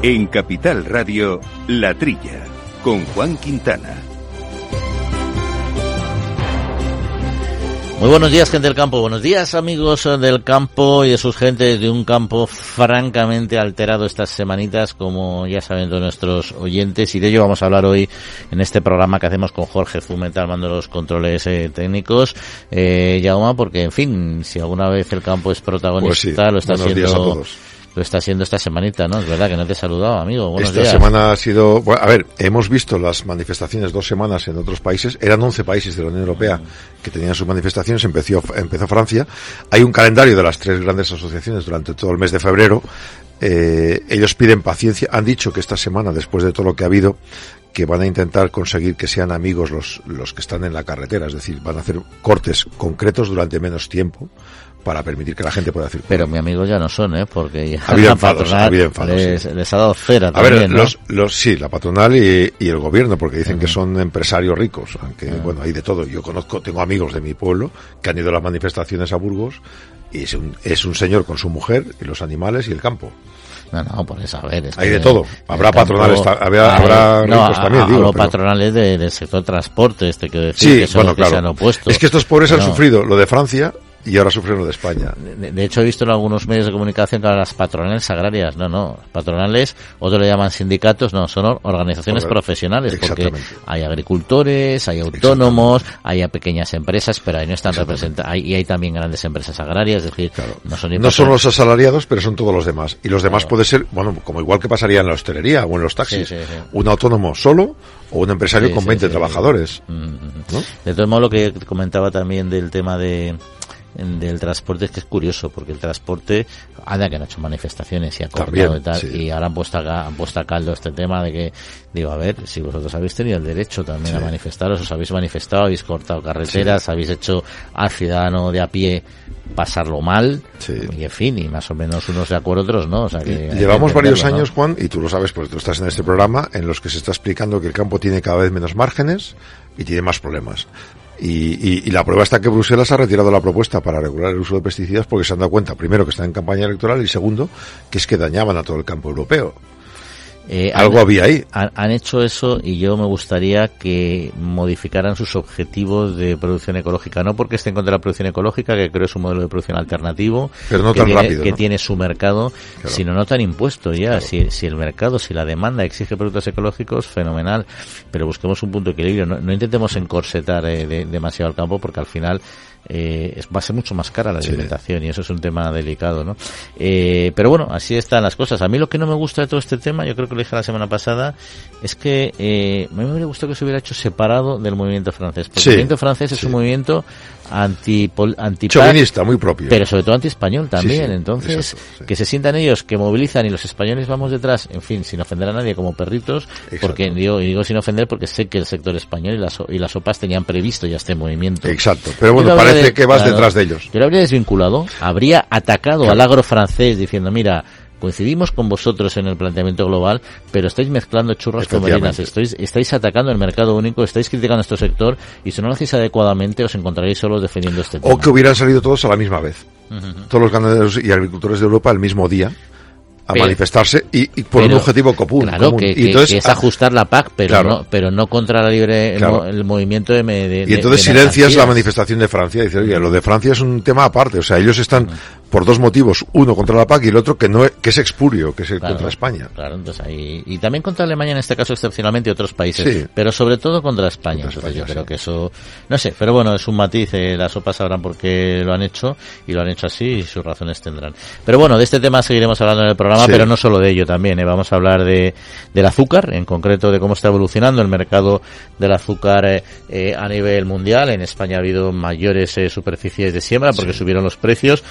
En Capital Radio, La Trilla, con Juan Quintana. Muy buenos días, gente del campo. Buenos días, amigos del campo y de sus gentes de un campo francamente alterado estas semanitas, como ya saben todos nuestros oyentes. Y de ello vamos a hablar hoy en este programa que hacemos con Jorge Zumeta, al mando de los controles eh, técnicos. Eh, Yauma, porque, en fin, si alguna vez el campo es protagonista, pues lo está Buenos todos. Lo está haciendo esta semanita, ¿no? Es verdad que no te he saludado, amigo. Buenos Esta días. semana ha sido, bueno, a ver, hemos visto las manifestaciones dos semanas en otros países, eran 11 países de la Unión Europea que tenían sus manifestaciones, empezó, empezó Francia, hay un calendario de las tres grandes asociaciones durante todo el mes de febrero, eh, ellos piden paciencia, han dicho que esta semana, después de todo lo que ha habido, que van a intentar conseguir que sean amigos los, los que están en la carretera, es decir, van a hacer cortes concretos durante menos tiempo para permitir que la gente pueda circular. Pero mi amigo ya no son, ¿eh? Porque ya Ha habido la enfados, ha habido enfados, les, sí. les ha dado cera A ver, también, ¿no? los, los, sí, la patronal y, y el gobierno, porque dicen que son empresarios ricos, aunque, bueno, hay de todo. Yo conozco, tengo amigos de mi pueblo que han ido a las manifestaciones a Burgos y es un, es un señor con su mujer y los animales y el campo. No, no, por eso, a ver. es Hay que de todo. Habrá campo- patronales habrá- hay- habrá no, ricos también, a- digo, pero- patronales de- del sector transporte, este que decir, Sí, que son bueno, los que se han opuesto. Es que estos pobres han sufrido lo de Francia y ahora sufren lo de España. De, de hecho, he visto en algunos medios de comunicación que las patronales agrarias, no, no, patronales, otros le llaman sindicatos, no, son or- organizaciones Orga- profesionales, porque hay agricultores, hay autónomos, hay a pequeñas empresas, pero ahí no están representadas, y hay también grandes empresas agrarias, es decir, no son No son los asalariados, pero son todos los demás. Y los demás puede ser, bueno, como igual que pasaría en la hostelería o en los taxis. Sí, sí, sí. Un autónomo solo o un empresario con sí, 20 sí. trabajadores. Mm, mm, ¿no? De todos modos, lo que comentaba también del tema de del transporte es que es curioso porque el transporte anda que han hecho manifestaciones y ha También, y tal sí. y ahora han puesto a, han puesto a caldo este tema de que digo a ver si vosotros habéis tenido el derecho también a manifestaros os habéis manifestado habéis cortado carreteras habéis hecho al ciudadano de a pie pasarlo mal y en fin y más o menos unos de acuerdo otros no o sea que Llevamos varios años, Juan, y tú lo sabes porque tú estás en este programa, en los que se está explicando que el campo tiene cada vez menos márgenes y tiene más problemas. Y, y- la prueba está que Bruselas ha retirado la propuesta para regular el uso de pesticidas porque se han dado cuenta, primero, que están en campaña electoral y segundo, que es que dañaban a todo el campo europeo. Eh, Algo han- había ahí. Han, han hecho eso y yo me gustaría que modificaran sus objetivos de producción ecológica. No porque estén contra la producción ecológica, que creo es un modelo de producción alternativo, Pero no que, tan tiene, rápido, que ¿no? tiene su mercado, Claro. sino no tan impuesto ya. Si, si el mercado, si la demanda exige productos ecológicos, fenomenal. Pero busquemos un punto de equilibrio. No, no intentemos encorsetar eh, de- demasiado el campo porque al final eh, es- va a ser mucho más cara la Sí. alimentación y eso es un tema delicado, ¿no? Eh, pero bueno, así están las cosas. A mí lo que no me gusta de todo este tema, yo creo que lo dije la semana pasada, es que eh, a mí me hubiera gustado que se hubiera hecho separado del movimiento francés. Porque Sí, el movimiento francés es un movimiento anti, anti Chauvinista, muy propio. pero sobre todo anti-español también. sí, Entonces, exacto, sí. que se sientan ellos, que movilizan y los españoles vamos detrás, en fin, sin ofender a nadie como perritos, Exacto. porque digo, y digo sin ofender porque sé que el sector español y las, y las OPAs tenían previsto ya este movimiento. Exacto. Pero bueno, parece de- que vas claro, detrás de ellos. Yo lo habría desvinculado, habría atacado al agro francés diciendo, mira, coincidimos con vosotros en el planteamiento global, pero estáis mezclando churros con merinas, estáis, estáis atacando el mercado único, estáis criticando nuestro sector y si no lo hacéis adecuadamente os encontraréis solos defendiendo este tema. O que hubieran salido todos a la misma vez. Todos los ganaderos y agricultores de Europa el mismo día a Pero- manifestarse y, y por un Pero, objetivo común. Claro, común. que, y entonces, que es ajustar la PAC, pero Claro. no pero no contra la libre el, Claro. mo- el movimiento de, de y entonces de silencias la manifestación de Francia. Dice, oye, lo de Francia es un tema aparte. O sea, ellos están por dos motivos. Uno contra la PAC y el otro que no es, que es expurio, que es Claro, contra España. Claro, entonces ahí, y también contra Alemania en este caso excepcionalmente y otros países, Sí. pero sobre todo contra España. Contra Entonces yo creo que eso, no sé, pero bueno, es un matiz, eh, las sopas sabrán por qué lo han hecho y lo han hecho así y sus razones tendrán. Pero bueno, de este tema seguiremos hablando en el programa, Sí. pero no solo de ello también, eh, vamos a hablar de, del azúcar, en concreto de cómo está evolucionando el mercado del azúcar eh, eh, a nivel mundial. En España ha habido mayores eh, superficies de siembra porque subieron los precios.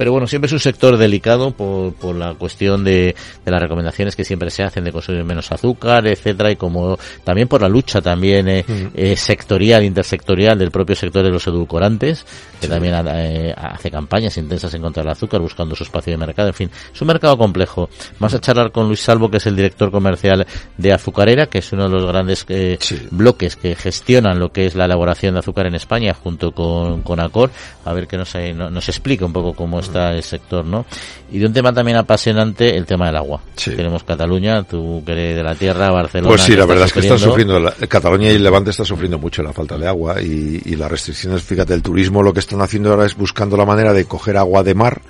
Pero bueno, siempre es un sector delicado por, por la cuestión de, de las recomendaciones que siempre se hacen de consumir menos azúcar, etcétera, y como también por la lucha también eh, eh, sectorial, intersectorial del propio sector de los edulcorantes, que también eh, hace campañas intensas en contra del azúcar, buscando su espacio de mercado, en fin, es un mercado complejo. Vamos a charlar con Luis Salvo, que es el director comercial de Azucarera, que es uno de los grandes eh, Sí. bloques que gestionan lo que es la elaboración de azúcar en España junto con, con Acor, a ver que nos, eh, no- nos explique un poco cómo está está el sector, ¿no? Y de un tema también apasionante, el tema del agua. Tenemos Cataluña, tú que eres de la tierra, Barcelona. Pues sí, la verdad es que están sufriendo, Cataluña y Levante está sufriendo mucho la falta de agua y, y las restricciones, fíjate, el turismo lo que están haciendo ahora es buscando la manera de coger agua de mar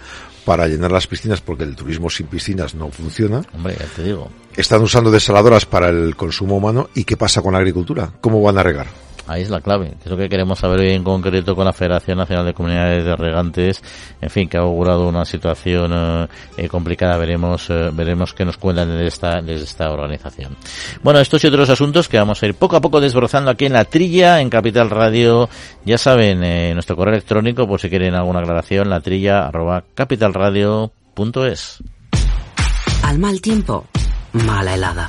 para llenar las piscinas porque el turismo sin piscinas no funciona. Hombre, ya te digo. Están usando desaladoras para el consumo humano y ¿qué pasa con la agricultura? ¿Cómo van a regar? Ahí es la clave. Es lo que queremos saber hoy en concreto con la Federación Nacional de Comunidades de Regantes. En fin, que ha augurado una situación eh, complicada. Veremos, eh, veremos qué nos cuentan desde esta, desde esta organización. Bueno, estos y otros asuntos que vamos a ir poco a poco desbrozando aquí en la trilla, en Capital Radio. Ya saben, eh, nuestro correo electrónico, por si quieren alguna aclaración, la trilla arroba capitalradio.es. Al mal tiempo, mala helada.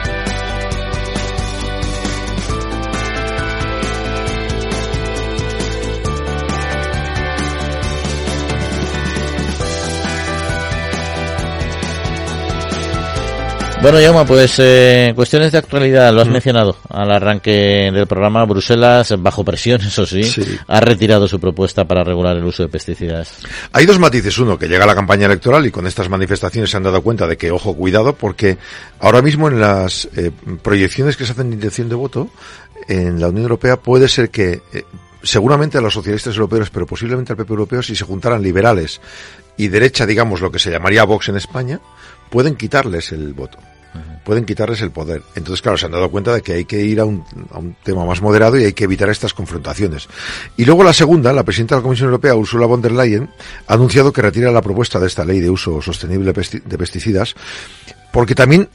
Bueno, Yama, pues eh, cuestiones de actualidad, lo has mm. mencionado al arranque del programa. Bruselas, bajo presión, eso sí, ha retirado su propuesta para regular el uso de pesticidas. Hay dos matices. Uno, que llega la campaña electoral y con estas manifestaciones se han dado cuenta de que, ojo, cuidado, porque ahora mismo en las eh, proyecciones que se hacen de intención de voto en la Unión Europea puede ser que eh, seguramente a los socialistas europeos, pero posiblemente al PP europeo, si se juntaran liberales y derecha, digamos, lo que se llamaría Vox en España, pueden quitarles el voto pueden quitarles el poder. Entonces, claro, se han dado cuenta de que hay que ir a un, a un, tema más moderado y hay que evitar estas confrontaciones. Y luego la segunda, la presidenta de la Comisión Europea, Ursula von der Leyen, ha anunciado que retira la propuesta de esta ley de uso sostenible de pesticidas, porque también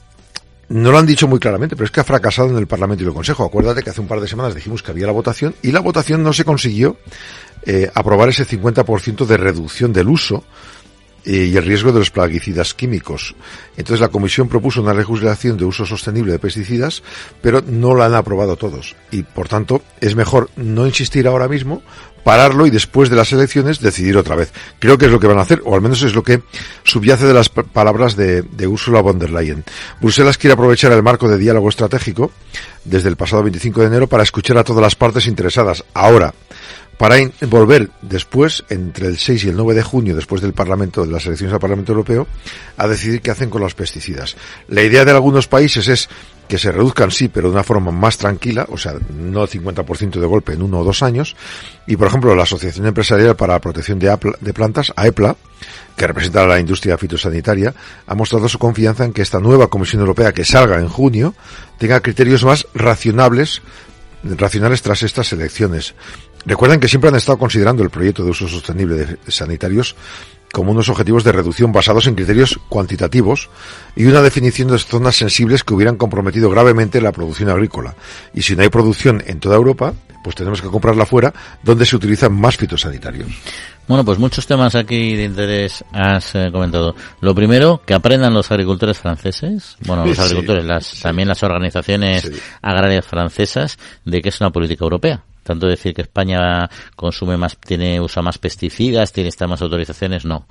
no lo han dicho muy claramente, pero es que ha fracasado en el Parlamento y el Consejo. Acuérdate que hace un par de semanas dijimos que había la votación y la votación no se consiguió eh, aprobar ese 50% de reducción del uso eh, y el riesgo de los plaguicidas químicos. Entonces la Comisión propuso una legislación de uso sostenible de pesticidas, pero no la han aprobado todos. Y por tanto es mejor no insistir ahora mismo, pararlo y después de las elecciones decidir otra vez. Creo que es lo que van a hacer, o al menos es lo que subyace de las palabras de, de Ursula von der Leyen. Bruselas quiere aprovechar el marco de diálogo estratégico desde el pasado 25 de enero para escuchar a todas las partes interesadas. Ahora, para volver después, entre el 6 y el 9 de junio, después del Parlamento, de las elecciones al Parlamento Europeo, a decidir qué hacen con los pesticidas. La idea de algunos países es que se reduzcan, sí, pero de una forma más tranquila, o sea, no 50% de golpe en uno o dos años. Y, por ejemplo, la Asociación Empresarial para la Protección de, de Plantas, AEPLA, que representa a la industria fitosanitaria, ha mostrado su confianza en que esta nueva Comisión Europea que salga en junio tenga criterios más racionables racionales tras estas elecciones. Recuerden que siempre han estado considerando el proyecto de uso sostenible de sanitarios como unos objetivos de reducción basados en criterios cuantitativos y una definición de zonas sensibles que hubieran comprometido gravemente la producción agrícola. Y si no hay producción en toda Europa, pues tenemos que comprarla fuera, donde se utilizan más fitosanitarios. Bueno, pues muchos temas aquí de interés has eh, comentado. Lo primero, que aprendan los agricultores franceses, bueno, los agricultores, las, también las organizaciones agrarias francesas, de que es una política europea tanto decir que España consume más, tiene, usa más pesticidas, tiene estas más autorizaciones, no.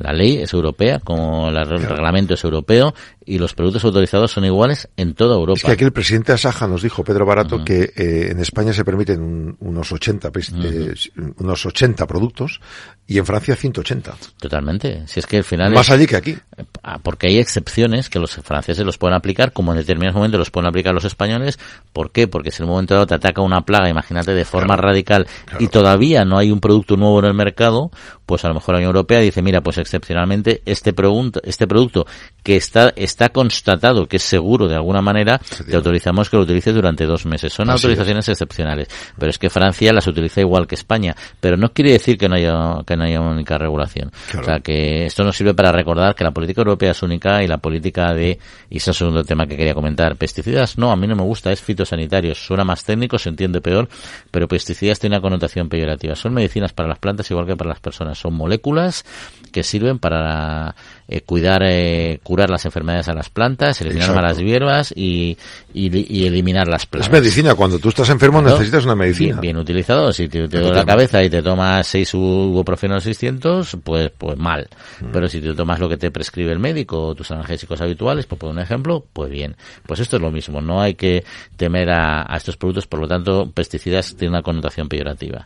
La ley es europea, como el reglamento es europeo, y los productos autorizados son iguales en toda Europa. Es que aquí el presidente Asaja nos dijo, Pedro Barato, que eh, en España se permiten unos 80 eh, unos 80 productos y en Francia 180. Totalmente. Si es que al final más allí que aquí. Ah, porque hay excepciones que los franceses los pueden aplicar, como en determinados momentos los pueden aplicar los españoles. ¿Por qué? Porque si en un momento dado te ataca una plaga, imagínate de forma radical y todavía no hay un producto nuevo en el mercado, pues a lo mejor la Unión Europea dice, mira, pues excepcionalmente este producto, este producto que está está constatado que es seguro de alguna manera, te autorizamos que lo utilices durante dos meses. Son autorizaciones excepcionales, pero es que Francia las utiliza igual que España, pero no quiere decir que no haya que no haya una única regulación. O sea que esto nos sirve para recordar que la política Europea es única y la política de, y ese es el segundo tema que quería comentar, pesticidas no, a mí no me gusta, es fitosanitarios, suena más técnico, se entiende peor, pero pesticidas tiene una connotación peyorativa. Son medicinas para las plantas igual que para las personas, son moléculas que sirven para eh, cuidar, eh, curar las enfermedades a las plantas, eliminar malas hierbas y, y, eliminar las plagas. Es medicina, cuando tú estás enfermo necesitas una medicina. Bien, utilizado, si te, te duele la cabeza y te tomas 6 ibuprofeno 600, pues, pues mal. Mm. Pero si te tomas lo que te prescribe el médico o tus analgésicos habituales, por poner un ejemplo, pues bien. Pues esto es lo mismo, no hay que temer a, estos productos, por lo tanto, pesticidas tienen una connotación peyorativa.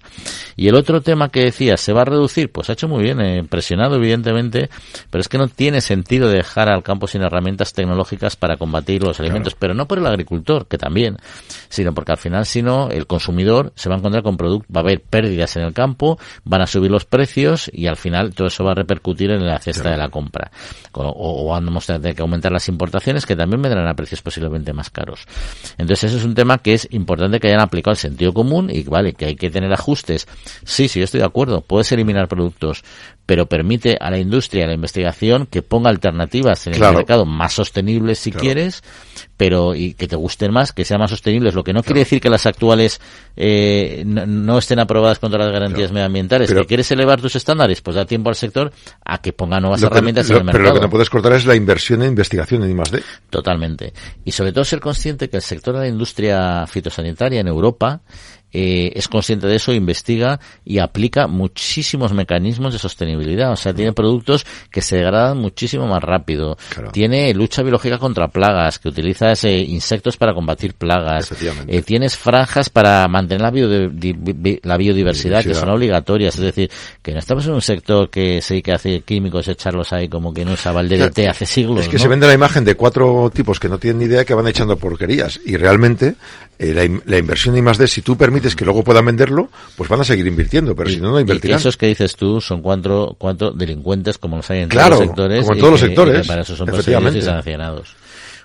Y el otro tema que decías, ¿se va a reducir? Pues ha hecho muy bien, eh, presionado evidentemente, pero es que no tiene sentido dejar al campo sin herramientas tecnológicas para combatir los alimentos, pero no por el agricultor, que también, sino porque al final, si no, el consumidor se va a encontrar con productos, va a haber pérdidas en el campo, van a subir los precios y al final todo eso va a repercutir en la cesta de la compra. O, o vamos a tener que aumentar las importaciones que también vendrán a precios posiblemente más caros. Entonces, eso es un tema que es importante que hayan aplicado el sentido común y vale, que hay que tener ajustes. Sí, sí, yo estoy de acuerdo. Puedes eliminar productos, pero permite a la industria, a la investigación, que ponga alternativas en el mercado más sostenibles si quieres, pero y que te gusten más, que sean más sostenibles. Lo que no quiere decir que las actuales eh, no, estén aprobadas contra las garantías medioambientales. ¿Que quieres elevar tus estándares? Pues da tiempo al sector a que ponga nuevas herramientas en el mercado. Pero lo que no puedes cortar es la inversión en investigación en I+.D. Totalmente. Y sobre todo ser consciente que el sector de la industria fitosanitaria en Europa eh, es consciente de eso, investiga y aplica muchísimos mecanismos de sostenibilidad. O sea, tiene productos que se degradan muchísimo más rápido. Tiene lucha biológica contra plagas, que utiliza ese insectos para combatir plagas. Eh, tienes franjas para mantener la, la biodiversidad, que son obligatorias. Es decir, que no estamos en un sector que se que hace químicos, echarlos ahí como que no usaba el DDT hace siglos. Es que se vende la imagen de cuatro tipos que no tienen ni idea que van echando porquerías. Y realmente eh, la, la, inversión de si tú permites que luego puedan venderlo, pues van a seguir invirtiendo, pero si no, no invertirán. Y esos que dices tú son cuatro, cuatro delincuentes como los hay en todos los sectores. como en todos los sectores. para eso son perseguidos y sancionados.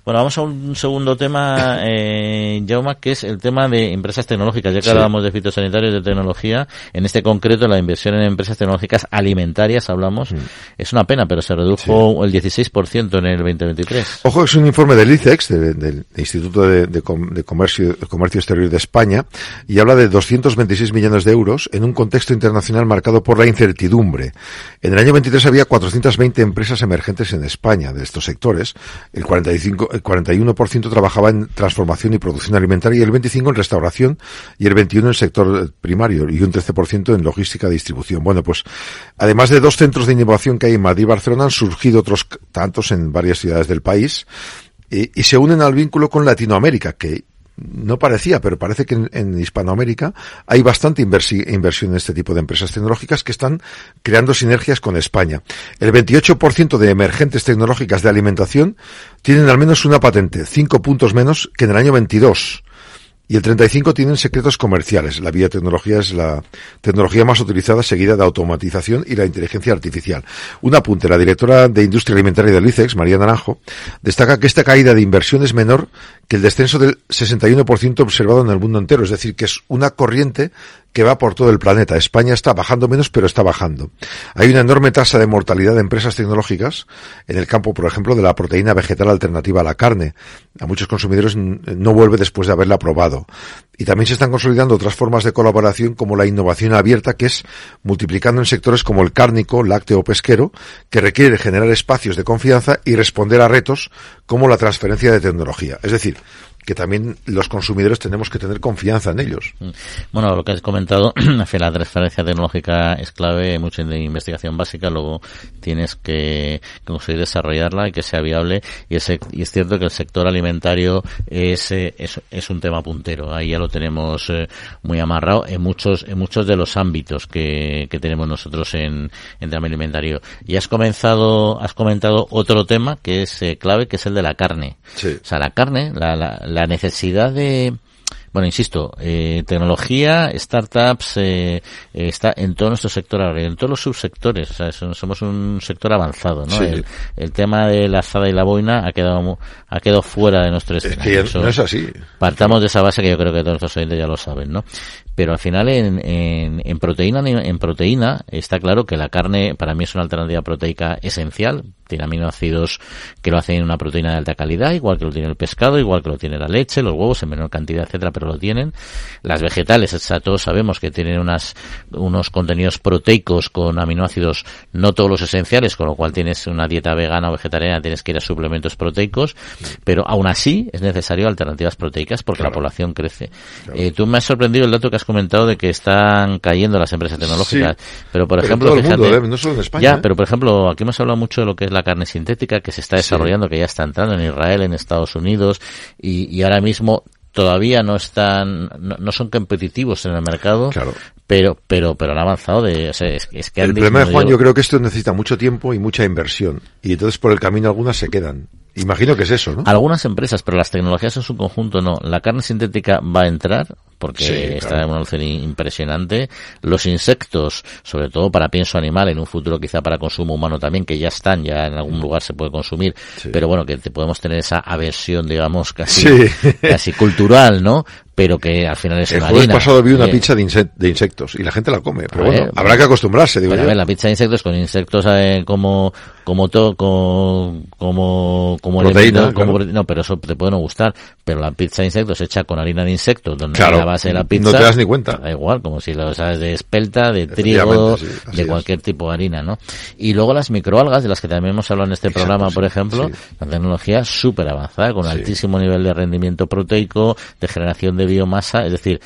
Bueno, vamos a un segundo tema, eh, Jauma, que es el tema de empresas tecnológicas. Ya que hablábamos de fitosanitarios de tecnología, en este concreto la inversión en empresas tecnológicas alimentarias, hablamos, es una pena, pero se redujo el 16% en el 2023. Ojo, es un informe del ICEX, del Instituto de, Comercio, Comercio Exterior de España, y habla de 226 millones de euros en un contexto internacional marcado por la incertidumbre. En el año 23 había 420 empresas emergentes en España de estos sectores, el 45 el 41% trabajaba en transformación y producción alimentaria y el 25% en restauración y el 21% en sector primario y un 13% en logística y distribución. Bueno, pues además de dos centros de innovación que hay en Madrid y Barcelona, han surgido otros tantos en varias ciudades del país y, y se unen al vínculo con Latinoamérica, que no parecía, pero parece que en, Hispanoamérica hay bastante inversión en este tipo de empresas tecnológicas que están creando sinergias con España. El 28% de emergentes tecnológicas de alimentación tienen al menos una patente, cinco puntos menos que en el año 22 y el 35 tienen secretos comerciales. La biotecnología es la tecnología más utilizada seguida de automatización y la inteligencia artificial. Un apunte, la directora de Industria Alimentaria del ICEX, María Naranjo, destaca que esta caída de inversión es menor que el descenso del 61% observado en el mundo entero, es decir, que es una corriente que va por todo el planeta. España está bajando menos, pero está bajando. Hay una enorme tasa de mortalidad de empresas tecnológicas en el campo, por ejemplo, de la proteína vegetal alternativa a la carne. A muchos consumidores no vuelve después de haberla probado. Y también se están consolidando otras formas de colaboración como la innovación abierta, que es multiplicando en sectores como el cárnico, lácteo o pesquero, que requiere generar espacios de confianza y responder a retos como la transferencia de tecnología. Es decir, que también los consumidores tenemos que tener confianza en ellos. Mm. Bueno, lo que has comentado, la transferencia tecnológica es clave, mucho de investigación básica, luego tienes que conseguir desarrollarla y que sea viable. Y es, y es cierto que el sector alimentario es, eh, es, es, un tema puntero, ahí ya lo tenemos eh, muy amarrado en muchos, en muchos de los ámbitos que, que tenemos nosotros en, en tema alimentario. Y has comenzado, has comentado otro tema que es eh, clave, que es el de la carne. O sea, la carne, la, la la necesidad de, bueno, insisto, eh, tecnología, startups, eh, está en todo nuestro sector ahora, en todos los subsectores. O sea, somos un sector avanzado, ¿no? El, tema de la azada y la boina ha quedado ha quedado fuera de nuestro escenario. Es no es así. Partamos de esa base que yo creo que todos los oyentes ya lo saben, ¿no? Pero al final en, en, proteína en proteína está claro que la carne para mí es una alternativa proteica esencial tiene aminoácidos que lo hacen en una proteína de alta calidad, igual que lo tiene el pescado, igual que lo tiene la leche, los huevos en menor cantidad, etcétera, pero lo tienen. Las vegetales, etcétera, todos sabemos que tienen unas, unos contenidos proteicos con aminoácidos, no todos los esenciales, con lo cual tienes una dieta vegana o vegetariana, tienes que ir a suplementos proteicos, pero aún así es necesario alternativas proteicas porque la población crece. Eh, tú me has sorprendido el dato que has comentado de que están cayendo las empresas tecnológicas, pero por ejemplo, fíjate, ¿eh? no solo en España. Ya, ¿eh? pero por ejemplo, aquí hemos hablado mucho de lo que es la carne sintética que se está desarrollando, que ya está entrando en Israel, en Estados Unidos y, ahora mismo todavía no están no, son competitivos en el mercado pero pero pero han avanzado de es, que el problema de Juan yo creo que esto necesita mucho tiempo y mucha inversión y entonces por el camino algunas se quedan Imagino que es eso, ¿no? Algunas empresas, pero las tecnologías en su conjunto no. La carne sintética va a entrar porque está en una alcance impresionante. Los insectos, sobre todo para pienso animal, en un futuro quizá para consumo humano también, que ya están, ya en algún lugar se puede consumir, pero bueno, que podemos tener esa aversión, digamos, casi, casi cultural, ¿no? Pero que al final es el una jueves pasado vi una pizza de, insectos y la gente la come, pero bueno, habrá que acostumbrarse, digo yo. A ver, la pizza de insectos con insectos eh, como como todo como como como proteína, no, pero eso te puede no gustar, pero la pizza de insectos hecha con harina de insectos, donde la base de la pizza no te das ni cuenta. Da igual, como si lo sabes de espelta, de trigo, de cualquier tipo de harina, ¿no? Y luego las microalgas de las que también hemos hablado en este programa, por ejemplo, la tecnología súper avanzada con altísimo nivel de rendimiento proteico, de generación de biomasa, es decir,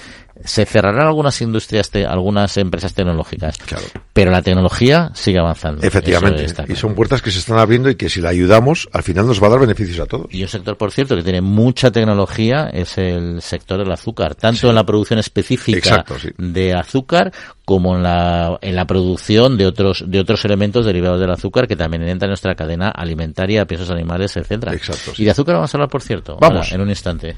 se cerrarán algunas industrias, algunas empresas tecnológicas, claro. pero la tecnología sigue avanzando. Efectivamente, y son puertas que se están abriendo y que si la ayudamos, al final nos va a dar beneficios a todos. Y un sector, por cierto, que tiene mucha tecnología es el sector del azúcar, tanto en la producción específica de azúcar como en la, en la producción de otros, de otros elementos derivados del azúcar que también entran en nuestra cadena alimentaria, piezas animales, etcétera. Y de azúcar vamos a hablar, por cierto, vamos. en un instante.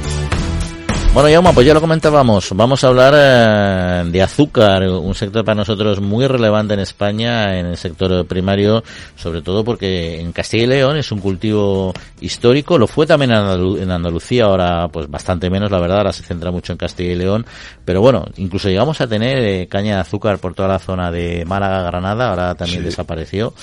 Bueno, Yauma, pues ya lo comentábamos. Vamos a hablar eh, de azúcar, un sector para nosotros muy relevante en España, en el sector primario, sobre todo porque en Castilla y León es un cultivo histórico. Lo fue también en Andalucía, ahora pues bastante menos, la verdad, ahora se centra mucho en Castilla y León. Pero bueno, incluso llegamos a tener eh, caña de azúcar por toda la zona de Málaga, Granada, ahora también desapareció.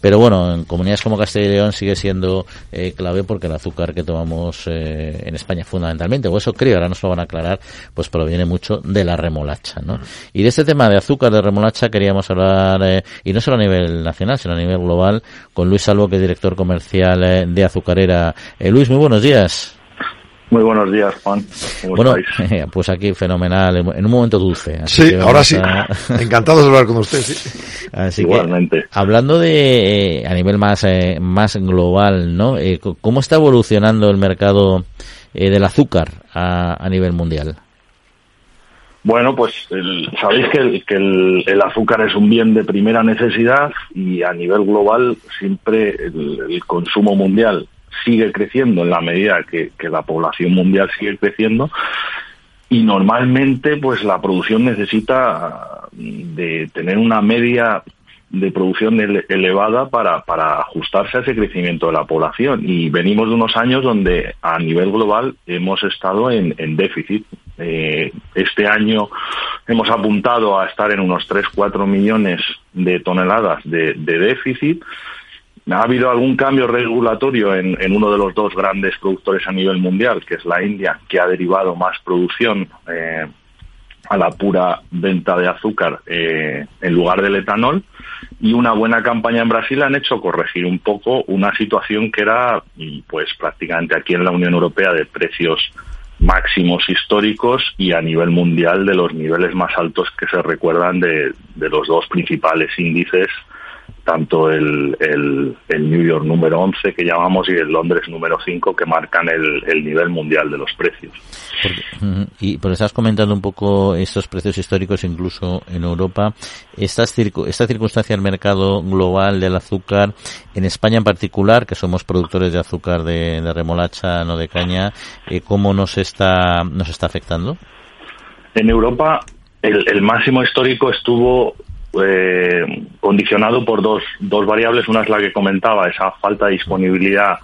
Pero bueno, en comunidades como Castilla y León sigue siendo eh, clave porque el azúcar que tomamos en España fundamentalmente, o eso creo, ahora no lo van a aclarar, pues proviene mucho de la remolacha, ¿no? Y de este tema de azúcar de remolacha queríamos hablar, eh, y no solo a nivel nacional, sino a nivel global, con Luis Salvo, que es director comercial eh, de Azucarera. Eh, Luis, muy buenos días. Muy buenos días, Juan. bueno, pues aquí fenomenal, en un momento dulce. sí, ahora sí. Encantados de hablar con usted, sí. Igualmente. hablando de a nivel más más global, ¿no? ¿Cómo está evolucionando el mercado eh, del azúcar a, nivel mundial? Bueno, pues sabéis que, el, azúcar es un bien de primera necesidad y a nivel global siempre el, consumo mundial sigue creciendo en la medida que, que, la población mundial sigue creciendo y normalmente pues la producción necesita de tener una media de producción elevada para, para ajustarse a ese crecimiento de la población. Y venimos de unos años donde a nivel global hemos estado en, déficit. Eh, este año hemos apuntado a estar en unos 3-4 millones de toneladas de, déficit. Ha habido algún cambio regulatorio en, en, uno de los dos grandes productores a nivel mundial, que es la India, que ha derivado más producción eh, a la pura venta de azúcar eh, en lugar del etanol. Y una buena campaña en Brasil han hecho corregir un poco una situación que era pues prácticamente aquí en la Unión Europea de precios máximos históricos y a nivel mundial de los niveles más altos que se recuerdan de, de los dos principales índices tanto el, el, New York número 11 que llamamos y el Londres número 5 que marcan el, el nivel mundial de los precios. y por estás comentando un poco estos precios históricos incluso en Europa, estas esta circunstancia del mercado global del azúcar, en España en particular, que somos productores de azúcar de, remolacha, no de caña, eh, ¿cómo nos está, nos está afectando? En Europa el, máximo histórico estuvo eh, condicionado por dos, dos variables. Una es la que comentaba, esa falta de disponibilidad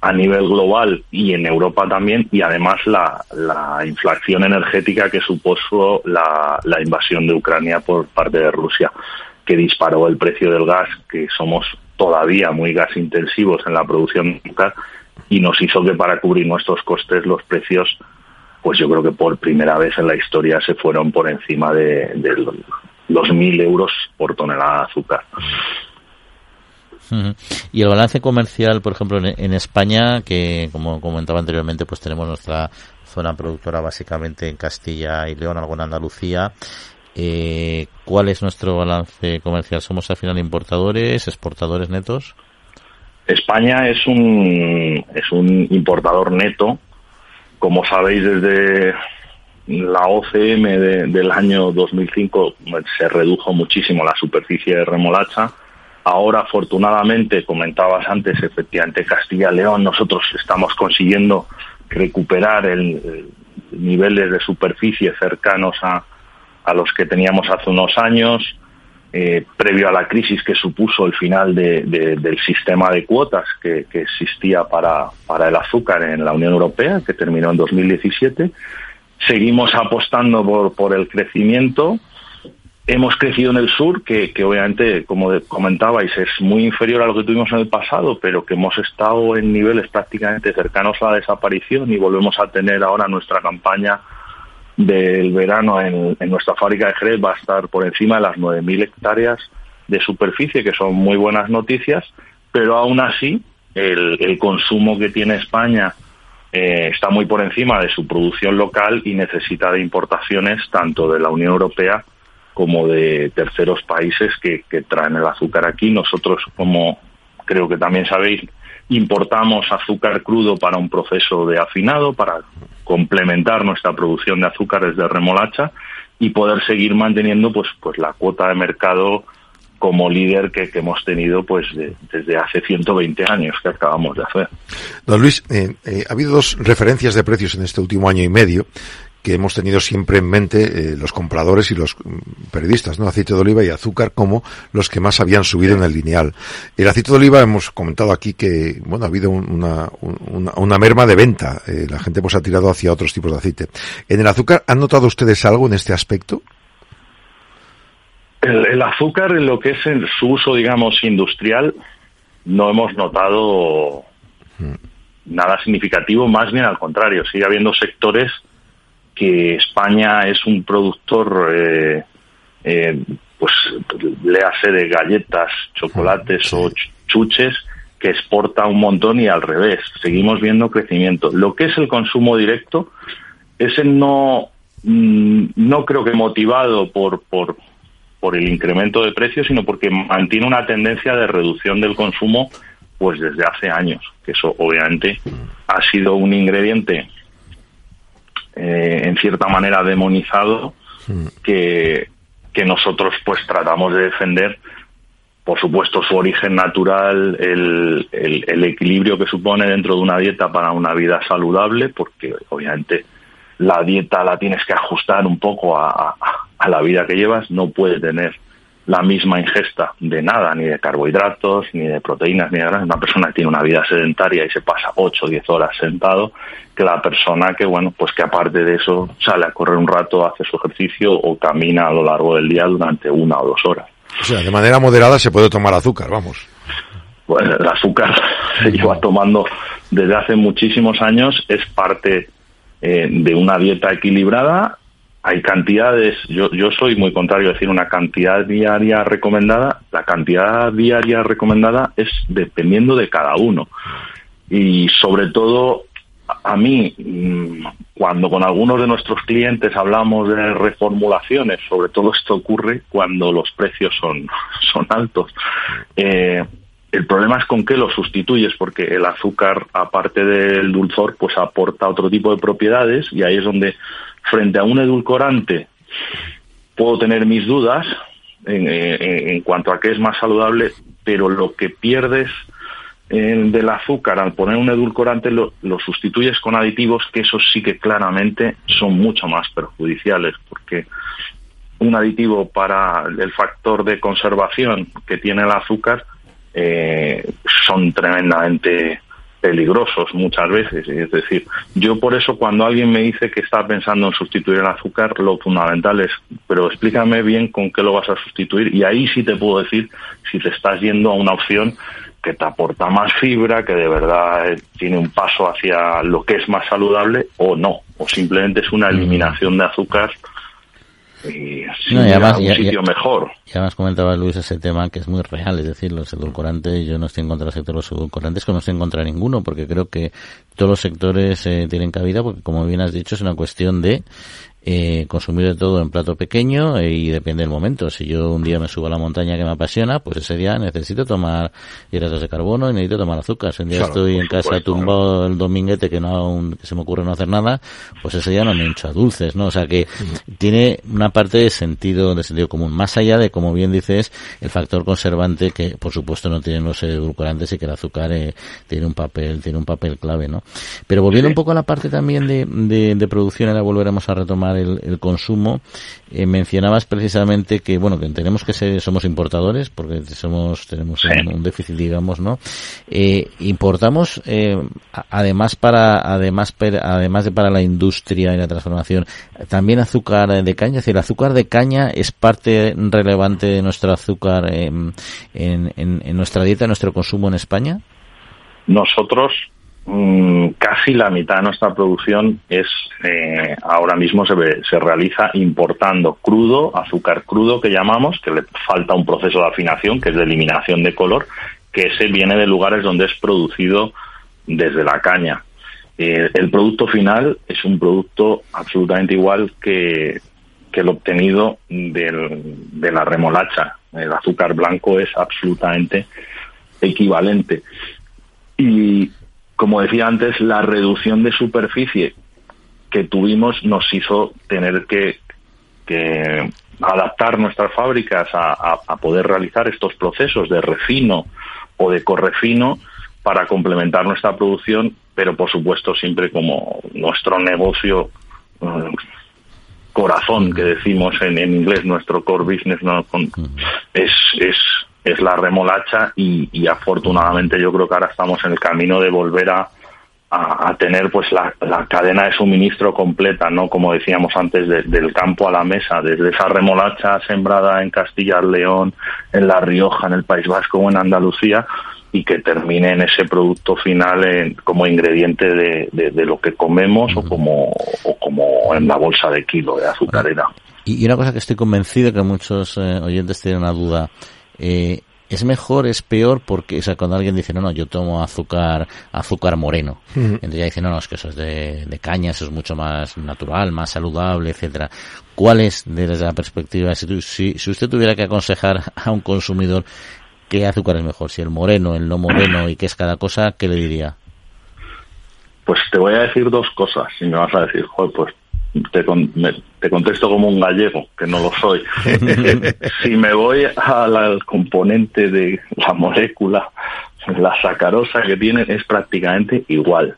a nivel global y en Europa también, y además la, inflación energética que supuso la, la invasión de Ucrania por parte de Rusia, que disparó el precio del gas, que somos todavía muy gas intensivos en la producción de gas, y nos hizo que para cubrir nuestros costes los precios, pues yo creo que por primera vez en la historia se fueron por encima de, de, 2.000 euros por tonelada de azúcar. Y el balance comercial, por ejemplo, en, España, que como comentaba anteriormente, pues tenemos nuestra zona productora básicamente en Castilla y León, algo Andalucía. Eh, ¿Cuál es nuestro balance comercial? ¿Somos al final importadores, exportadores netos? España es un, es un importador neto. Como sabéis, desde la OCM del año 2005 se redujo muchísimo la superficie de remolacha. Ahora, afortunadamente, comentabas antes, efectivamente, Castilla-León, nosotros estamos consiguiendo recuperar el, niveles de superficie cercanos a, a los que teníamos hace unos años. Eh, previo a la crisis que supuso el final del sistema de cuotas que, existía para, para, el azúcar en la Unión Europea, que terminó en 2017. Seguimos apostando por, por el crecimiento. Hemos crecido en el sur, que, obviamente, como comentabais, es muy inferior a lo que tuvimos en el pasado, pero que hemos estado en niveles prácticamente cercanos a la desaparición y volvemos a tener ahora nuestra campaña del verano en, nuestra fábrica de Jerez va a estar por encima de las 9.000 hectáreas de superficie, que son muy buenas noticias, pero aún así el, consumo que tiene España eh, está muy por encima de su producción local y necesita de importaciones tanto de la Unión Europea como de terceros países que, traen el azúcar aquí. Nosotros, como creo que también sabéis, importamos azúcar crudo para un proceso de afinado, para complementar nuestra producción de azúcares de remolacha y poder seguir manteniendo pues pues la cuota de mercado como líder que, hemos tenido pues desde hace 120 años que acabamos de hacer. Don Luis, eh, eh, ha habido dos referencias de precios en este último año y medio que hemos tenido siempre en mente eh, los compradores y los mm, periodistas, ¿no? Aceite de oliva y azúcar como los que más habían subido en el lineal. El aceite de oliva hemos comentado aquí que, bueno, ha habido una, una, merma de venta. La gente pues ha tirado hacia otros tipos de aceite. En el azúcar, ¿han notado ustedes algo en este aspecto? El, azúcar, en lo que es en su uso, digamos, industrial, no hemos notado nada significativo, más bien al contrario, sigue habiendo sectores que España es un productor, eh, eh, pues léase de galletas, chocolates o chuches, que exporta un montón y al revés. Seguimos viendo crecimiento. Lo que es el consumo directo, ese no, mm, no creo que motivado por, por, por el incremento de precios, sino porque mantiene una tendencia de reducción del consumo pues desde hace años, que eso obviamente ha sido un ingrediente eh, en cierta manera demonizado que, que nosotros pues tratamos de defender por supuesto su origen natural, el, el, equilibrio que supone dentro de una dieta para una vida saludable, porque obviamente la dieta la tienes que ajustar un poco a la vida que llevas, no puede tener la misma ingesta de nada, ni de carbohidratos, ni de proteínas, ni de grasas. Una persona que tiene una vida sedentaria y se pasa 8 o 10 horas sentado, que la persona que, bueno, pues que aparte de eso sale a correr un rato, hace su ejercicio o camina a lo largo del día durante una o dos horas. O sea, de manera moderada se puede tomar azúcar, vamos. Pues el azúcar se lleva tomando desde hace muchísimos años, es parte eh, de una dieta equilibrada hay cantidades, yo, yo soy muy contrario a decir una cantidad diaria recomendada, la cantidad diaria recomendada es dependiendo de cada uno. Y sobre todo, a mí, mm, cuando con algunos de nuestros clientes hablamos de reformulaciones, sobre todo esto ocurre cuando los precios son, son altos. Eh, el problema es con qué lo sustituyes, porque el azúcar, aparte del dulzor, pues aporta otro tipo de propiedades y ahí es donde frente a un edulcorante puedo tener mis dudas en, cuanto a qué es más saludable, pero lo que pierdes del azúcar al poner un edulcorante lo, sustituyes con aditivos que esos sí que claramente son mucho más perjudiciales, porque un aditivo para el factor de conservación que tiene el azúcar eh, son tremendamente peligrosos muchas veces. Es decir, yo por eso cuando alguien me dice que está pensando en sustituir el azúcar, lo fundamental es, pero explícame bien con qué lo vas a sustituir y ahí sí te puedo decir si te estás yendo a una opción que te aporta más fibra, que de verdad eh, tiene un paso hacia lo que es más saludable o no, o simplemente es una eliminación de azúcar y, además, un sitio mejor. Y además comentaba Luis ese tema que es muy real, es decir, los edulcorantes, yo no estoy en contra del sector de los edulcorantes, que no estoy en contra de ninguno, porque creo que todos los sectores eh, tienen cabida, porque como bien has dicho, es una cuestión de eh, consumir de todo en plato pequeño eh, y depende del momento. Si yo un día me subo a la montaña que me apasiona, pues ese día necesito tomar hidratos de carbono y necesito tomar azúcar. Si un día estoy en casa tumbado el dominguete que no que se me ocurre no hacer nada, pues ese día no me hincho a dulces, ¿no? O sea que tiene una parte de sentido, de sentido común, más allá de, como bien dices, el factor conservante que por supuesto no tienen los edulcorantes y que el azúcar eh, tiene un papel, tiene un papel clave, ¿no? Pero volviendo un poco a la parte también de, de, de producción, ahora volveremos a retomar el, consumo, eh, mencionabas precisamente que, bueno, que tenemos que ser, somos importadores, porque somos, tenemos un, déficit, digamos, ¿no? Eh, importamos, eh, además para, además, además de para la industria y la transformación, también azúcar de caña, es decir, el azúcar de caña es parte relevante de nuestro azúcar en, en, en nuestra dieta, en nuestro consumo en España. Nosotros Mm, casi la mitad de nuestra producción es eh, ahora mismo se, se realiza importando crudo, azúcar crudo que llamamos, que le falta un proceso de afinación, que es de eliminación de color, que ese viene de lugares donde es producido desde la caña. Eh, el producto final es un producto absolutamente igual que, que el obtenido del, de la remolacha. El azúcar blanco es absolutamente equivalente. Y como decía antes, la reducción de superficie que tuvimos nos hizo tener que, adaptar nuestras fábricas a, poder realizar estos procesos de refino o de correfino para complementar nuestra producción, pero por supuesto siempre como nuestro negocio eh, corazón que decimos en, inglés, nuestro core business ¿no? es, es es la remolacha y, afortunadamente yo creo que ahora estamos en el camino de volver a, a, tener pues la, cadena de suministro completa, ¿no? Como decíamos antes, del campo a la mesa, desde esa remolacha sembrada en Castilla, León, en La Rioja, en el País Vasco o en Andalucía, y que termine en ese producto final como ingrediente de, de, lo que comemos o como, o como en la bolsa de kilo de azucarera. Y una cosa que estoy convencido que muchos eh, oyentes tienen una duda, eh, es mejor, es peor, porque, o sea, cuando alguien dice, no, no, yo tomo azúcar, azúcar moreno. Entonces ya dice, no, no, es que eso es de, caña, eso es mucho más natural, más saludable, etcétera. ¿Cuál es, desde la perspectiva, si, si, usted tuviera que aconsejar a un consumidor qué azúcar es mejor, si el moreno, el no moreno y qué es cada cosa, ¿qué le diría? Pues te voy a decir dos cosas, y me vas a decir, joder, pues te, te contesto como un gallego, que no lo soy. si me voy al componente de la molécula, la sacarosa que tiene es prácticamente igual.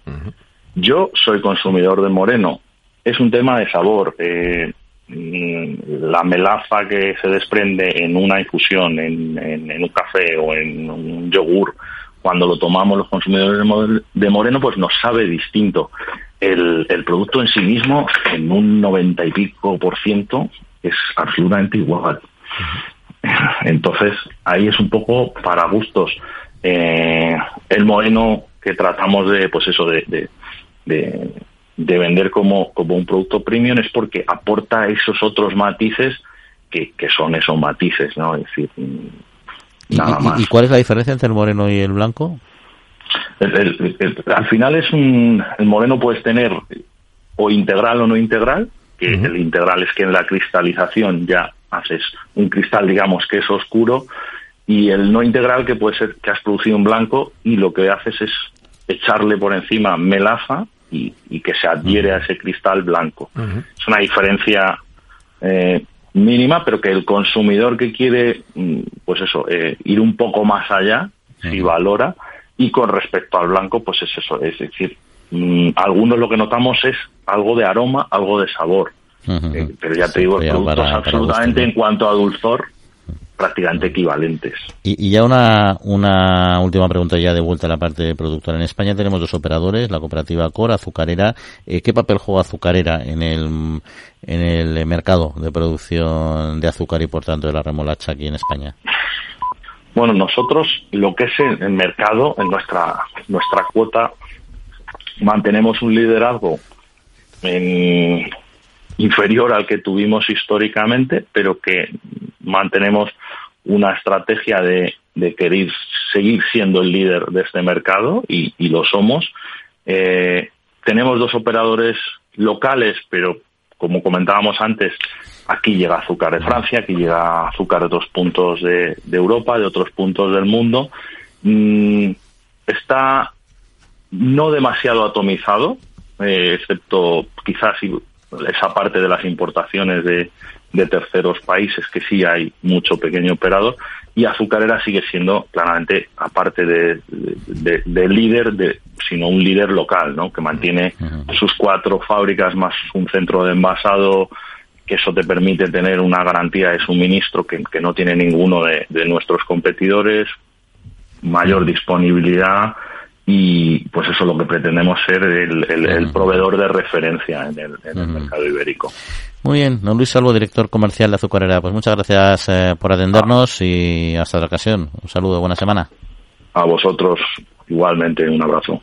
Yo soy consumidor de moreno. Es un tema de sabor. Eh, la melaza que se desprende en una infusión, en, en, un café o en un yogur, cuando lo tomamos los consumidores de moreno, pues nos sabe distinto el, el producto en sí mismo, en un noventa y pico por ciento, es absolutamente igual. Entonces, ahí es un poco para gustos. Eh, el moreno que tratamos de, pues eso, de, de, de, vender como, como un producto premium es porque aporta esos otros matices que, que son esos matices, ¿no? Es decir, nada más. ¿Y cuál es la diferencia entre el moreno y el blanco? Al final es un, el moreno puedes tener o integral o no integral, que el integral es que en la cristalización ya haces un cristal, digamos, que es oscuro, y el no integral que puede ser que has producido un blanco y lo que haces es echarle por encima melaza y, que se adhiere a ese cristal blanco. Es una diferencia eh, mínima, pero que el consumidor que quiere, mm, pues eso, eh, ir un poco más allá, si valora, y con respecto al blanco, pues es eso, es decir, mm, algunos lo que notamos es algo de aroma, algo de sabor. Eh, pero ya te digo, productos absolutamente en cuanto a dulzor prácticamente equivalentes. Y, ya una, una última pregunta ya de vuelta a la parte de productora. En España tenemos dos operadores, la cooperativa Cora, Azucarera. Eh, ¿Qué papel juega Azucarera en el, en el mercado de producción de azúcar y por tanto de la remolacha aquí en España? Bueno, nosotros lo que es el mercado, en nuestra, nuestra cuota, mantenemos un liderazgo inferior al que tuvimos históricamente, pero que mantenemos una estrategia de, querer seguir siendo el líder de este mercado y, lo somos. Eh, tenemos dos operadores locales, pero como comentábamos antes, aquí llega azúcar de Francia, aquí llega azúcar de otros puntos de, Europa, de otros puntos del mundo. Mm, está no demasiado atomizado, eh, excepto quizás esa parte de las importaciones de, de terceros países que sí hay mucho pequeño operador y azucarera sigue siendo claramente aparte de, de, líder de sino un líder local no que mantiene sus cuatro fábricas más un centro de envasado que eso te permite tener una garantía de suministro que, que no tiene ninguno de, nuestros competidores mayor disponibilidad y pues eso es lo que pretendemos ser el, proveedor de referencia en el, en el mercado ibérico. Muy bien, don Luis Salvo, director comercial de Azucarera. Pues muchas gracias eh, por atendernos y hasta la ocasión. Un saludo, buena semana. A vosotros igualmente, un abrazo.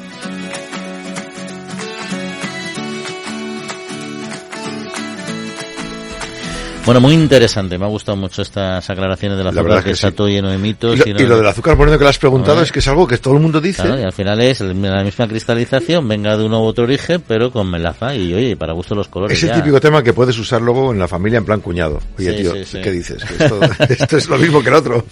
Bueno, muy interesante. Me ha gustado mucho estas aclaraciones de la, azúcar, que, está todo lleno de mitos. Y lo, del azúcar por que le has preguntado es que es algo que todo el mundo dice. y al final es la misma cristalización, venga de un nuevo otro origen, pero con melaza y, oye, para gusto los colores. Es el típico tema que puedes usar luego en la familia en plan cuñado. Oye, tío, ¿qué dices? Esto, es lo mismo que el otro.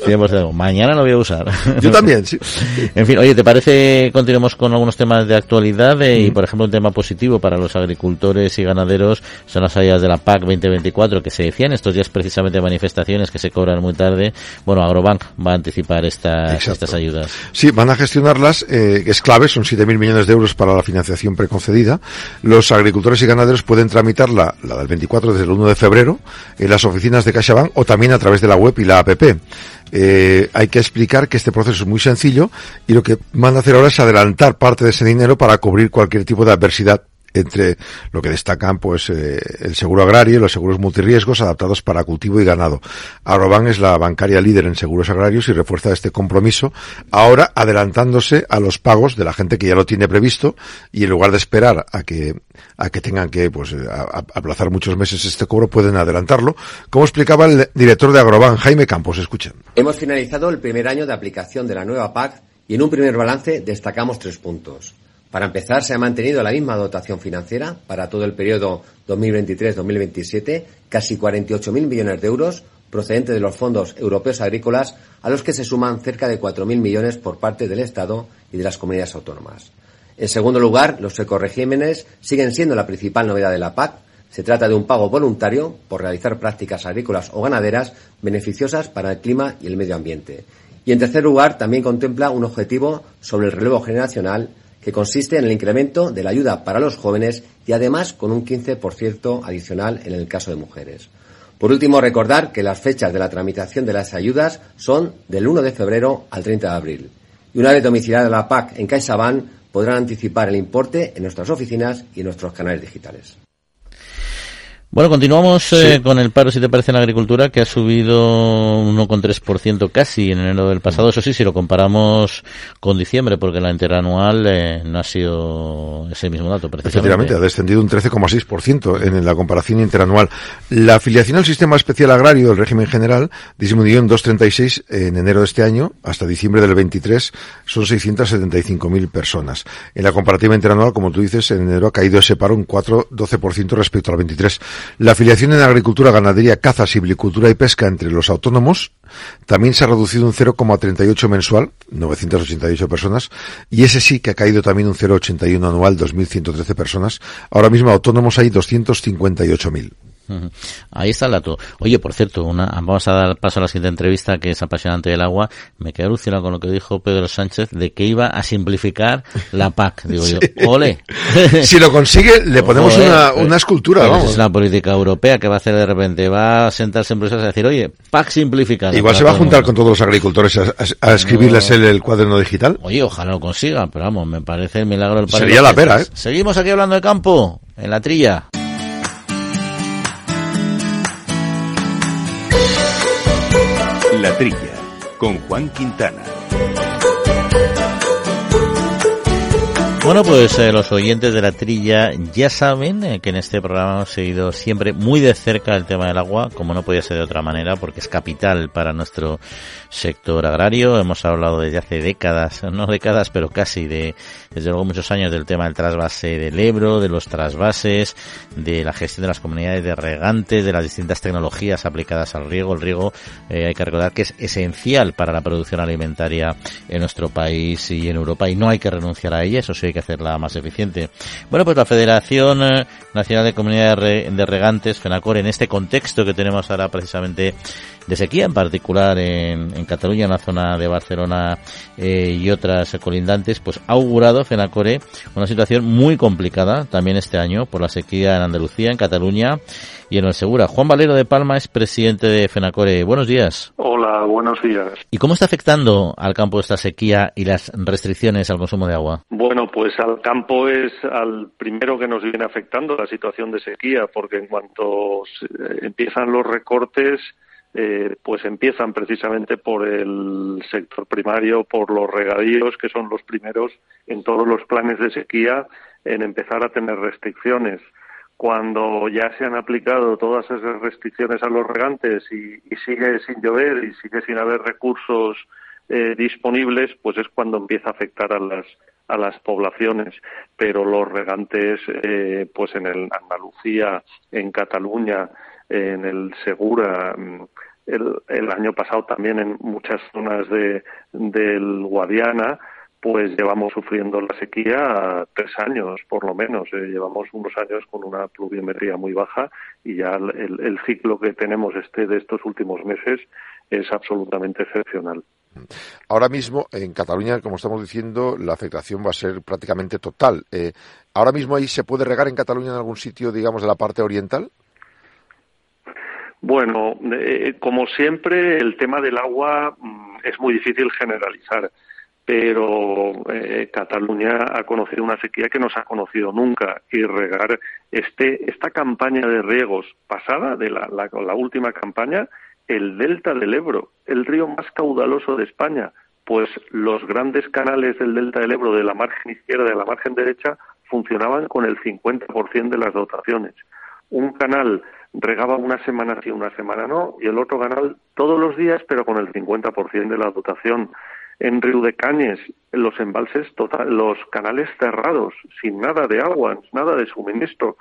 mañana lo voy a usar. Yo también, sí. en fin, oye, ¿te parece continuemos con algunos temas de actualidad? Eh, y, mm. por ejemplo, un tema positivo para los agricultores y ganaderos son las salidas de la PAC 2024 que se decían estos días precisamente manifestaciones que se cobran muy tarde. Bueno, Agrobank va a anticipar estas ayudas. Sí, van a gestionarlas, eh, es clave, son 7.000 millones de euros para la financiación preconcedida. Los agricultores y ganaderos pueden tramitarla, la del 24 desde el 1 de febrero, en las oficinas de CaixaBank o también a través de la web y la app. Eh, hay que explicar que este proceso es muy sencillo y lo que van a hacer ahora es adelantar parte de ese dinero para cubrir cualquier tipo de adversidad entre lo que destacan pues eh, el seguro agrario y los seguros multirriesgos adaptados para cultivo y ganado. Agroban es la bancaria líder en seguros agrarios y refuerza este compromiso ahora adelantándose a los pagos de la gente que ya lo tiene previsto y en lugar de esperar a que a que tengan que pues aplazar muchos meses este cobro pueden adelantarlo, como explicaba el director de Agroban Jaime Campos, escuchen. Hemos finalizado el primer año de aplicación de la nueva PAC y en un primer balance destacamos tres puntos. Para empezar, se ha mantenido la misma dotación financiera para todo el periodo 2023-2027, casi 48.000 millones de euros procedentes de los fondos europeos agrícolas, a los que se suman cerca de 4.000 millones por parte del Estado y de las comunidades autónomas. En segundo lugar, los ecoregímenes siguen siendo la principal novedad de la PAC. Se trata de un pago voluntario por realizar prácticas agrícolas o ganaderas beneficiosas para el clima y el medio ambiente. Y en tercer lugar, también contempla un objetivo sobre el relevo generacional que consiste en el incremento de la ayuda para los jóvenes y además con un 15% adicional en el caso de mujeres. Por último, recordar que las fechas de la tramitación de las ayudas son del 1 de febrero al 30 de abril. Y una vez domiciliada la PAC en CaixaBank, podrán anticipar el importe en nuestras oficinas y en nuestros canales digitales. Bueno, continuamos eh, con el paro, si te parece, en la agricultura, que ha subido 1,3% casi en enero del pasado. Eso sí, si lo comparamos con diciembre, porque la interanual eh, no ha sido ese mismo dato, Efectivamente, ha descendido un 13,6% en la comparación interanual. La afiliación al sistema especial agrario del régimen general disminuyó en 2,36 en enero de este año, hasta diciembre del 23 son 675.000 personas. En la comparativa interanual, como tú dices, en enero ha caído ese paro un 4,12% respecto al 23. La afiliación en agricultura, ganadería, caza, silvicultura y pesca entre los autónomos también se ha reducido un 0,38 mensual, 988 personas, y ese sí que ha caído también un 0,81 anual, 2.113 personas. Ahora mismo autónomos hay 258.000. Ahí está el dato. Oye, por cierto, una, vamos a dar paso a la siguiente entrevista que es apasionante del agua. Me quedé alucinado con lo que dijo Pedro Sánchez de que iba a simplificar la PAC. Digo yo, ole. si lo consigue, le ponemos una, una, escultura. vamos. Es una política europea que va a hacer de repente, va a sentarse en a decir, oye, PAC simplificada. Igual se va a juntar con todos los agricultores a, escribirles el, el, cuaderno digital. Oye, ojalá lo consiga, pero vamos, me parece el milagro del país. Sería la pera, ¿eh? Seguimos aquí hablando de campo, en la trilla. La Trilla, con Juan Quintana. Bueno, pues eh, los oyentes de la trilla ya saben eh, que en este programa hemos seguido siempre muy de cerca el tema del agua, como no podía ser de otra manera, porque es capital para nuestro sector agrario. Hemos hablado desde hace décadas, no décadas, pero casi de, desde luego muchos años del tema del trasvase del Ebro, de los trasvases, de la gestión de las comunidades de regantes, de las distintas tecnologías aplicadas al riego. El riego, eh, hay que recordar que es esencial para la producción alimentaria en nuestro país y en Europa y no hay que renunciar a ella, eso sí hay que hacerla más eficiente. Bueno, pues la Federación eh, Nacional de Comunidades de Regantes, FENACOR, en este contexto que tenemos ahora precisamente de sequía, en particular en, en Cataluña, en la zona de Barcelona eh, y otras colindantes, pues ha augurado FENACORE una situación muy complicada también este año por la sequía en Andalucía, en Cataluña y en el Segura. Juan Valero de Palma es presidente de FENACORE. Buenos días. Hola, buenos días. ¿Y cómo está afectando al campo esta sequía y las restricciones al consumo de agua? Bueno, pues al campo es al primero que nos viene afectando la situación de sequía, porque en cuanto empiezan los recortes, eh, pues empiezan precisamente por el sector primario, por los regadíos, que son los primeros en todos los planes de sequía en empezar a tener restricciones. Cuando ya se han aplicado todas esas restricciones a los regantes y, sigue sin llover y sigue sin haber recursos eh, disponibles, pues es cuando empieza a afectar a las a las poblaciones, pero los regantes, eh, pues en el Andalucía, en Cataluña, en el Segura, mm, el, año pasado también en muchas zonas de, del Guadiana, pues llevamos sufriendo la sequía tres años, por lo menos. Eh, llevamos unos años con una pluviometría muy baja y ya el, el, ciclo que tenemos este de estos últimos meses es absolutamente excepcional. Ahora mismo en Cataluña, como estamos diciendo, la afectación va a ser prácticamente total. Eh, ahora mismo ahí se puede regar en Cataluña en algún sitio, digamos, de la parte oriental. Bueno, eh, como siempre, el tema del agua mm, es muy difícil generalizar, pero eh, Cataluña ha conocido una sequía que no se ha conocido nunca y regar este, esta campaña de riegos pasada, de la, la, la última campaña, el delta del Ebro, el río más caudaloso de España, pues los grandes canales del delta del Ebro de la margen izquierda y de la margen derecha funcionaban con el 50% de las dotaciones. Un canal regaba una semana sí, una semana no, y el otro canal todos los días, pero con el 50% de la dotación. En Río de Cañes, los embalses, los canales cerrados, sin nada de agua, nada de suministro.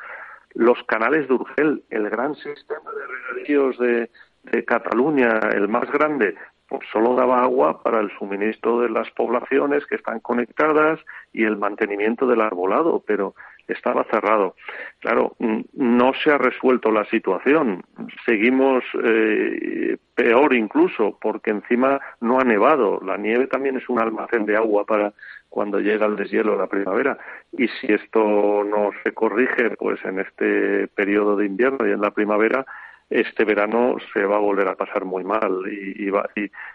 Los canales de Urgel, el gran sistema de regadíos de, de Cataluña, el más grande, pues solo daba agua para el suministro de las poblaciones que están conectadas y el mantenimiento del arbolado, pero estaba cerrado. Claro, no se ha resuelto la situación. Seguimos eh, peor incluso, porque encima no ha nevado. La nieve también es un almacén de agua para cuando llega el deshielo de la primavera. Y si esto no se corrige, pues en este periodo de invierno y en la primavera, este verano se va a volver a pasar muy mal y, y,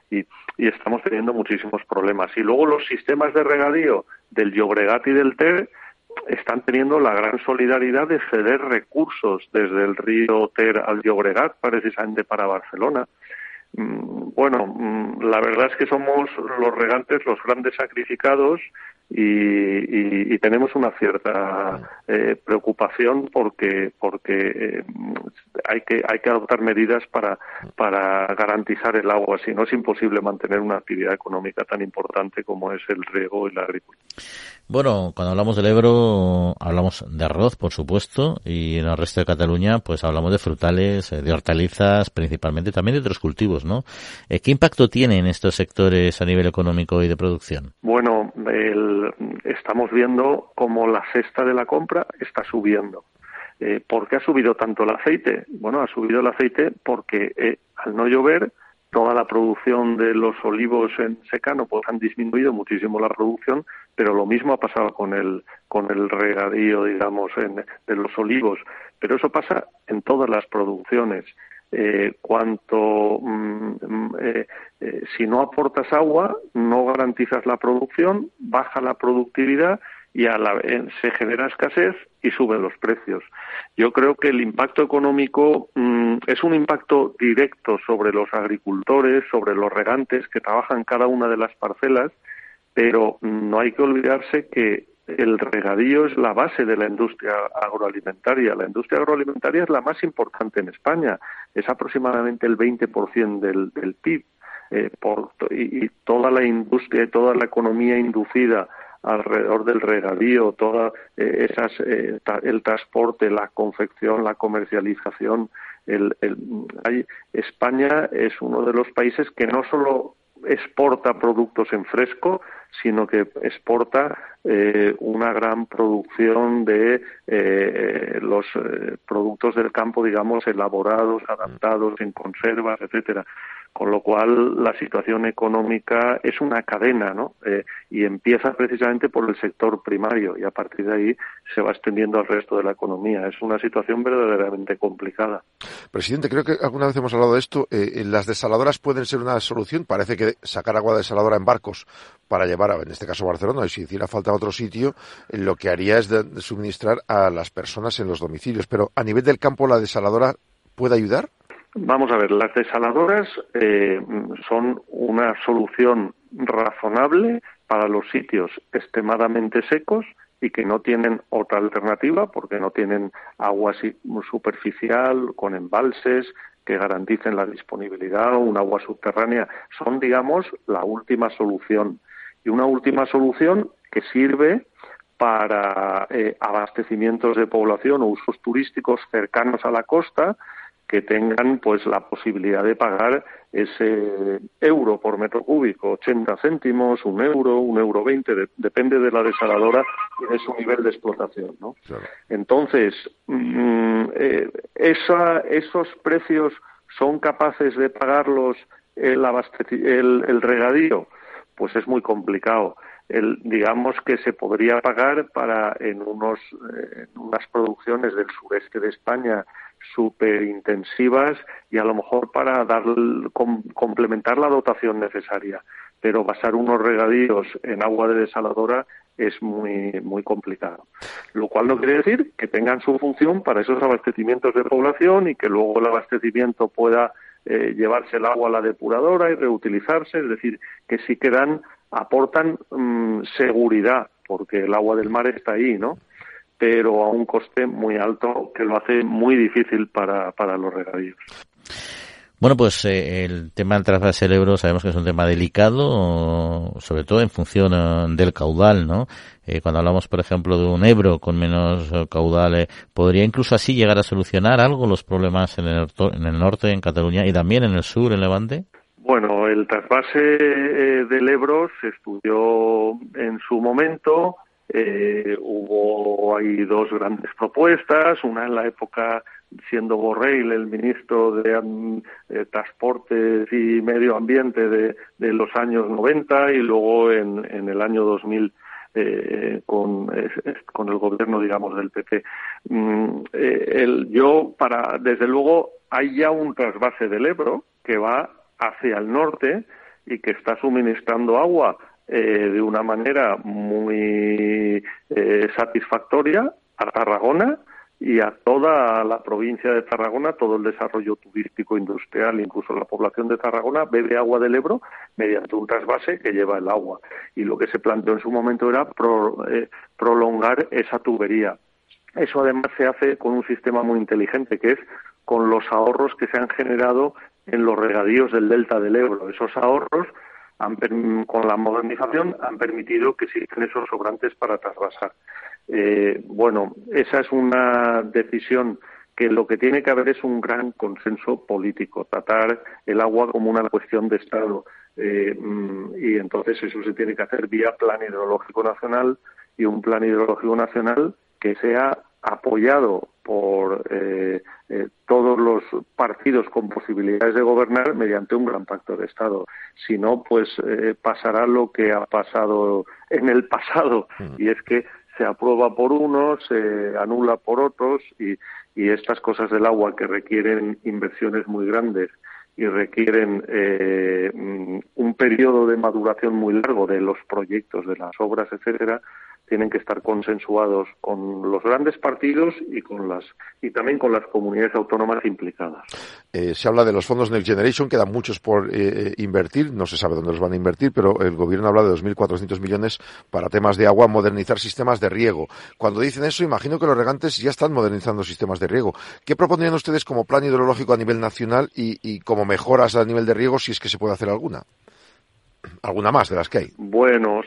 y, y, estamos teniendo muchísimos problemas. Y luego los sistemas de regadío del Llobregat y del Ter están teniendo la gran solidaridad de ceder recursos desde el río Ter al Llobregat, precisamente para Barcelona. Mm, bueno, mm, la verdad es que somos los regantes los grandes sacrificados y, tenemos una cierta eh, preocupación porque porque eh, hay que hay que adoptar medidas para para garantizar el agua si no es imposible mantener una actividad económica tan importante como es el riego y la agricultura bueno cuando hablamos del Ebro hablamos de arroz por supuesto y en el resto de Cataluña pues hablamos de frutales eh, de hortalizas principalmente también de otros cultivos no qué impacto tienen estos sectores a nivel económico y de producción bueno el estamos viendo como la cesta de la compra está subiendo. Eh, ¿Por qué ha subido tanto el aceite? Bueno, ha subido el aceite porque eh, al no llover, toda la producción de los olivos en secano pues han disminuido muchísimo la producción, pero lo mismo ha pasado con el con el regadío, digamos, en, de los olivos. Pero eso pasa en todas las producciones. Eh, cuanto mm, mm, eh, eh, si no aportas agua, no garantizas la producción, baja la productividad y a la, se genera escasez y suben los precios. Yo creo que el impacto económico mm, es un impacto directo sobre los agricultores, sobre los regantes que trabajan cada una de las parcelas, pero no hay que olvidarse que el regadío es la base de la industria agroalimentaria. La industria agroalimentaria es la más importante en España, es aproximadamente el 20% del, del PIB. Eh, y, toda la industria y toda la economía inducida alrededor del regadío, toda eh, esas eh, el transporte, la confección, la comercialización. El, el, hay, España es uno de los países que no solo exporta productos en fresco, sino que exporta eh, una gran producción de eh, los eh, productos del campo, digamos, elaborados, adaptados en conservas, etcétera con lo cual la situación económica es una cadena, ¿no? Eh, y empieza precisamente por el sector primario y a partir de ahí se va extendiendo al resto de la economía. Es una situación verdaderamente complicada. Presidente, creo que alguna vez hemos hablado de esto. Eh, eh las desaladoras pueden ser una solución. Parece que sacar agua desaladora en barcos para llevar, en este caso Barcelona, y si hiciera falta a otro sitio, eh, lo que haría es suministrar a las personas en los domicilios. Pero a nivel del campo, ¿la desaladora puede ayudar? Vamos a ver, las desaladoras eh, son una solución razonable para los sitios extremadamente secos y que no tienen otra alternativa porque no tienen agua superficial con embalses que garanticen la disponibilidad o un agua subterránea. Son, digamos, la última solución. Y una última solución que sirve para eh, abastecimientos de población o usos turísticos cercanos a la costa que tengan pues la posibilidad de pagar ese euro por metro cúbico, 80 céntimos, un euro, un euro 20, depende de la desaladora y de su nivel de explotación, ¿no? Claro. Entonces, mmm, eh, esa, esos precios son capaces de pagarlos el, el, el regadío, pues es muy complicado. El, digamos que se podría pagar para en unos eh, en unas producciones del sureste de España súper intensivas y a lo mejor para dar, com, complementar la dotación necesaria. Pero basar unos regadíos en agua de desaladora es muy, muy complicado. Lo cual no quiere decir que tengan su función para esos abastecimientos de población y que luego el abastecimiento pueda eh, llevarse el agua a la depuradora y reutilizarse, es decir, que sí que dan, aportan mmm, seguridad, porque el agua del mar está ahí, ¿no? Pero a un coste muy alto que lo hace muy difícil para, para los regadíos. Bueno, pues eh, el tema del trasvase del Ebro sabemos que es un tema delicado, sobre todo en función uh, del caudal, ¿no? Eh, cuando hablamos, por ejemplo, de un Ebro con menos caudal, eh, ¿podría incluso así llegar a solucionar algo los problemas en el, en el norte, en Cataluña, y también en el sur, en Levante? Bueno, el trasvase del Ebro se estudió en su momento, eh, hubo ahí dos grandes propuestas, una en la época siendo Borrell el ministro de eh, Transportes y Medio Ambiente de, los años 90 y luego en, el año 2000 eh, con, eh, con el gobierno, digamos, del PP. Mm, eh, el, yo, para, desde luego, hay ya un trasvase del Ebro que va hacia el norte y que está suministrando agua eh, de una manera muy eh, satisfactoria a Tarragona y a toda la provincia de Tarragona, todo el desarrollo turístico, industrial, incluso la población de Tarragona bebe agua del Ebro mediante un trasvase que lleva el agua. Y lo que se planteó en su momento era pro, eh, prolongar esa tubería. Eso además se hace con un sistema muy inteligente, que es con los ahorros que se han generado en los regadíos del delta del Ebro. Esos ahorros han, con la modernización han permitido que existen esos sobrantes para trasvasar. Eh, bueno, esa es una decisión que lo que tiene que haber es un gran consenso político, tratar el agua como una cuestión de Estado. Eh, y entonces eso se tiene que hacer vía plan hidrológico nacional y un plan hidrológico nacional que sea apoyado por eh, eh, todos los partidos con posibilidades de gobernar mediante un gran pacto de Estado. Si no, pues eh, pasará lo que ha pasado en el pasado, mm. y es que se aprueba por unos, se anula por otros, y, y estas cosas del agua que requieren inversiones muy grandes y requieren eh, mm, un periodo de maduración muy largo de los proyectos, de las obras, etcétera, tienen que estar consensuados con los grandes partidos y con las y también con las comunidades autónomas implicadas. Eh, se habla de los fondos Next Generation, quedan muchos por eh, invertir, no se sabe dónde los van a invertir, pero el gobierno habla de 2.400 millones para temas de agua, modernizar sistemas de riego. Cuando dicen eso, imagino que los regantes ya están modernizando sistemas de riego. ¿Qué propondrían ustedes como plan hidrológico a nivel nacional y, y como mejoras a nivel de riego, si es que se puede hacer alguna? alguna más de las que hay. Bueno,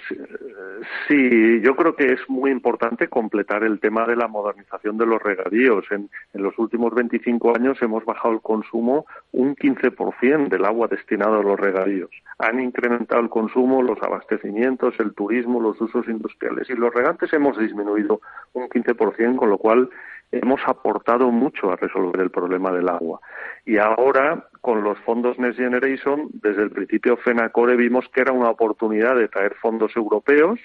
sí, yo creo que es muy importante completar el tema de la modernización de los regadíos. En, en los últimos 25 años hemos bajado el consumo un 15% del agua destinado a los regadíos. Han incrementado el consumo, los abastecimientos, el turismo, los usos industriales y los regantes hemos disminuido un 15%, con lo cual hemos aportado mucho a resolver el problema del agua. Y ahora, con los fondos Next Generation, desde el principio FENACORE vimos que era una oportunidad de traer fondos europeos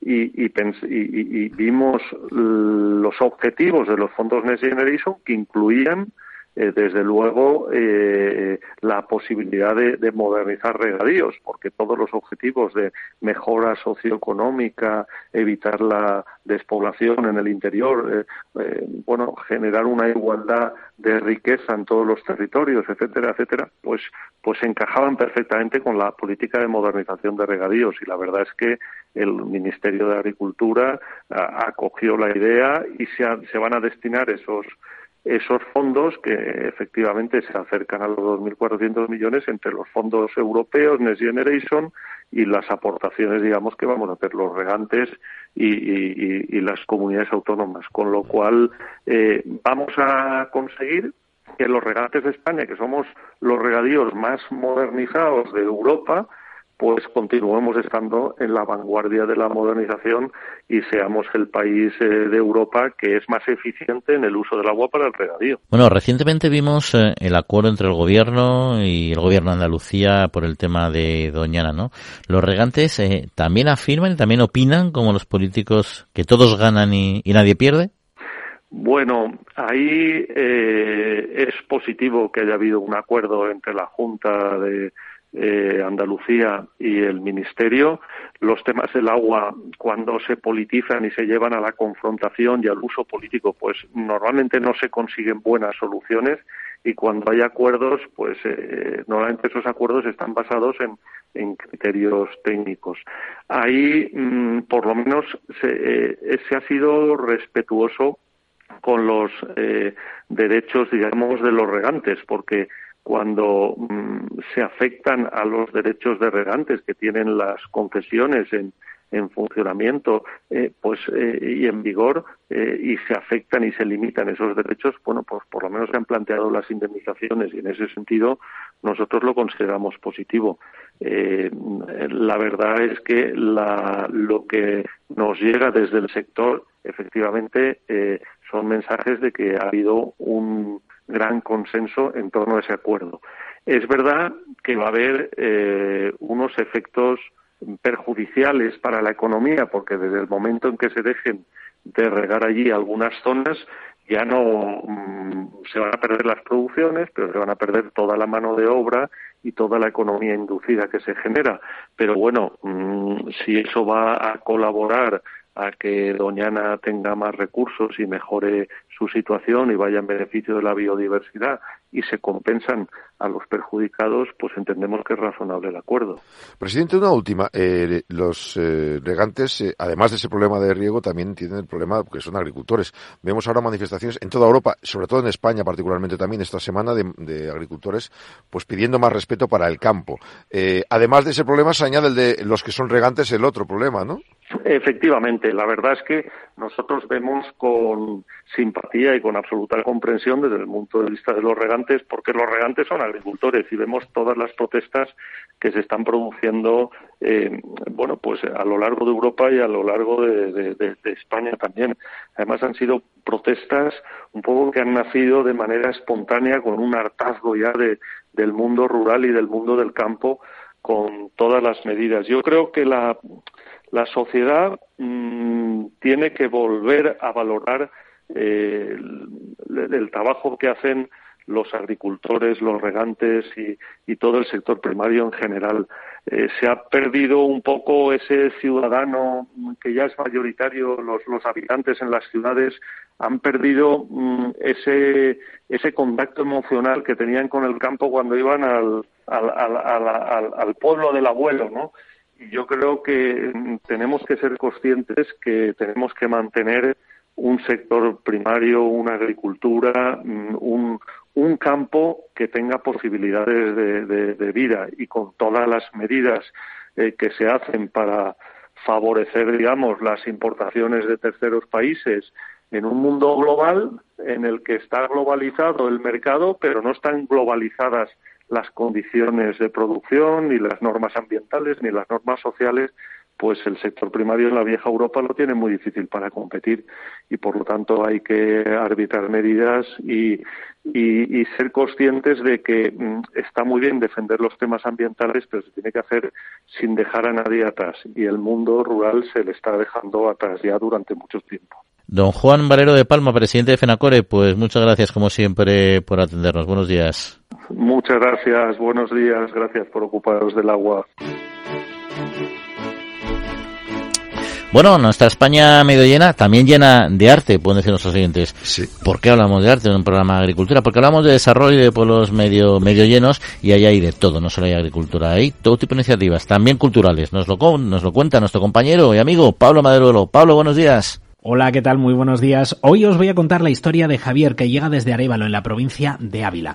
y, y, vimos los objetivos de los fondos Next Generation que incluían eh, desde luego eh, la posibilidad de, modernizar regadíos, porque todos los objetivos de mejora socioeconómica, evitar la despoblación en el interior, eh, bueno, generar una igualdad de riqueza en todos los territorios, etcétera, etcétera, pues, pues encajaban perfectamente con la política de modernización de regadíos. Y la verdad es que el Ministerio de Agricultura acogió la idea y se, se van a destinar esos esos fondos que efectivamente se acercan a los 2.400 millones entre los fondos europeos, Next Generation, y las aportaciones, digamos, que vamos a hacer los regantes y, las comunidades autónomas. Con lo cual, eh, vamos a conseguir que los regantes de España, que somos los regadíos más modernizados de Europa, pues continuemos estando en la vanguardia de la modernización y seamos el país eh, de Europa que es más eficiente en el uso del agua para el regadío. Bueno, recientemente vimos eh, el acuerdo entre el gobierno y el gobierno de Andalucía por el tema de Doñana, ¿no? Los regantes eh, también afirman y también opinan como los políticos que todos ganan y, nadie pierde. Bueno, ahí es positivo que haya habido un acuerdo entre la Junta de eh, Andalucía y el Ministerio. Los temas del agua, cuando se politizan y se llevan a la confrontación y al uso político, pues normalmente no se consiguen buenas soluciones y cuando hay acuerdos, pues eh, normalmente esos acuerdos están basados en, criterios técnicos. Ahí, mm, por lo menos, se, eh, se, ha sido respetuoso con los derechos, digamos, de los regantes, porque cuando mm, se afectan a los derechos de regantes que tienen las concesiones en, en funcionamiento eh, pues eh, y en vigor eh, y se afectan y se limitan esos derechos bueno pues por lo menos se han planteado las indemnizaciones y en ese sentido nosotros lo consideramos positivo. La verdad es que la, lo que nos llega desde el sector efectivamente son mensajes de que ha habido un gran consenso en torno a ese acuerdo. Es verdad que va a haber eh, unos efectos perjudiciales para la economía, porque desde el momento en que se dejen de regar allí algunas zonas, ya no mm, se van a perder las producciones, pero se van a perder toda la mano de obra y toda la economía inducida que se genera. Pero bueno, mm, si eso va a colaborar a que Doñana tenga más recursos y mejore su situación y vaya en beneficio de la biodiversidad y se compensan a los perjudicados, pues entendemos que es razonable el acuerdo. Presidente, una última. Eh, los eh, regantes, eh, además de ese problema de riego, también tienen el problema que son agricultores. Vemos ahora manifestaciones en toda Europa, sobre todo en España particularmente también esta semana, de, de agricultores pues pidiendo más respeto para el campo. además de ese problema se añade el de los que son regantes el otro problema, ¿no? Efectivamente, la verdad es que nosotros vemos con simpatía y con absoluta comprensión desde el punto de vista de los regantes, porque los regantes son agricultores y vemos todas las protestas que se están produciendo, eh, bueno, pues a lo largo de Europa y a lo largo de, España también. Además han sido protestas un poco que han nacido de manera espontánea con un hartazgo ya del mundo rural y del mundo del campo con todas las medidas. Yo creo que la la sociedad mm, tiene que volver a valorar eh, el, trabajo que hacen los agricultores, los regantes y, todo el sector primario en general. Eh, se ha perdido un poco ese ciudadano que ya es mayoritario, los, habitantes en las ciudades han perdido mm, ese, ese contacto emocional que tenían con el campo cuando iban al, al, al, al pueblo del abuelo, ¿no? Yo creo que mm, tenemos que ser conscientes que tenemos que mantener un sector primario, una agricultura, mm, un, campo que tenga posibilidades de, vida y con todas las medidas eh, que se hacen para favorecer, digamos, las importaciones de terceros países en un mundo global en el que está globalizado el mercado, pero no están globalizadas las condiciones de producción, ni las normas ambientales, ni las normas sociales, pues el sector primario en la vieja Europa lo tiene muy difícil para competir y por lo tanto hay que arbitrar medidas y, ser conscientes de que mm, está muy bien defender los temas ambientales, pero se tiene que hacer sin dejar a nadie atrás y el mundo rural se le está dejando atrás ya durante mucho tiempo. Don Juan Valero de Palma, presidente de FENACORE, pues muchas gracias como siempre por atendernos. Buenos días. Muchas gracias, buenos días, gracias por ocuparos del agua. Bueno, nuestra España medio llena, también llena de arte, pueden decir nuestros siguientes. Sí. ¿Por qué hablamos de arte en un programa de agricultura? Porque hablamos de desarrollo de pueblos medio, medio llenos y ahí hay de todo, no solo hay agricultura, hay todo tipo de iniciativas, también culturales. Nos lo, nos lo cuenta nuestro compañero y amigo Pablo Maderuelo. Pablo, buenos días. Hola, ¿qué tal? Muy buenos días. Hoy os voy a contar la historia de Javier que llega desde Arevalo en la provincia de Ávila.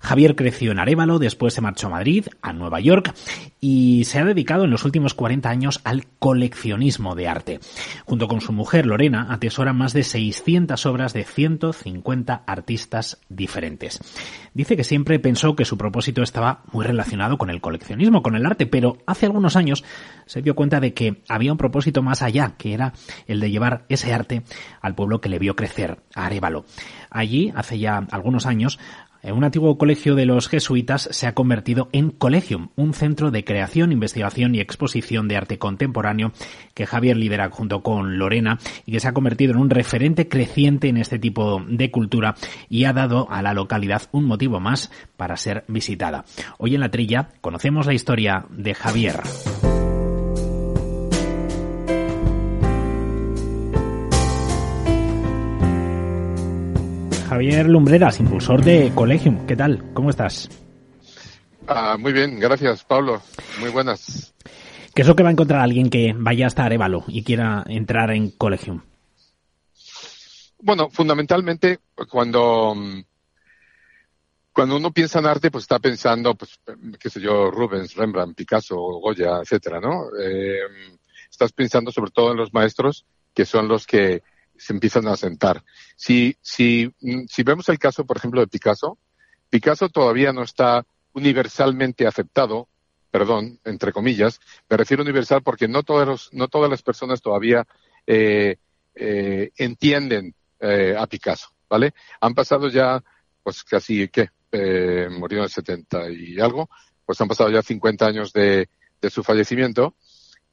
Javier creció en Arevalo, después se marchó a Madrid, a Nueva York, y se ha dedicado en los últimos 40 años al coleccionismo de arte. Junto con su mujer Lorena, atesora más de 600 obras de 150 artistas diferentes. Dice que siempre pensó que su propósito estaba muy relacionado con el coleccionismo, con el arte, pero hace algunos años se dio cuenta de que había un propósito más allá, que era el de llevar ese arte al pueblo que le vio crecer, a Arevalo. Allí, hace ya algunos años, un antiguo colegio de los jesuitas se ha convertido en Colegium, un centro de creación, investigación y exposición de arte contemporáneo que Javier lidera junto con Lorena y que se ha convertido en un referente creciente en este tipo de cultura y ha dado a la localidad un motivo más para ser visitada. Hoy en la trilla conocemos la historia de Javier. Javier Lumbreras, impulsor de Colegium. ¿Qué tal? ¿Cómo estás? Ah, muy bien, gracias Pablo. Muy buenas. ¿Qué es lo que va a encontrar alguien que vaya hasta Arevalo y quiera entrar en Colegium? Bueno, fundamentalmente cuando cuando uno piensa en arte, pues está pensando, pues, qué sé yo, Rubens, Rembrandt, Picasso, Goya, etcétera, ¿no? Eh, estás pensando sobre todo en los maestros que son los que se empiezan a sentar. Si, si, mm, si vemos el caso, por ejemplo, de Picasso, Picasso todavía no está universalmente aceptado, perdón, entre comillas, me refiero universal porque no todas, los, no todas las personas todavía eh, eh, entienden eh, a Picasso, ¿vale? Han pasado ya, pues casi, ¿qué? Eh, murió en el 70 y algo, pues han pasado ya 50 años de, de su fallecimiento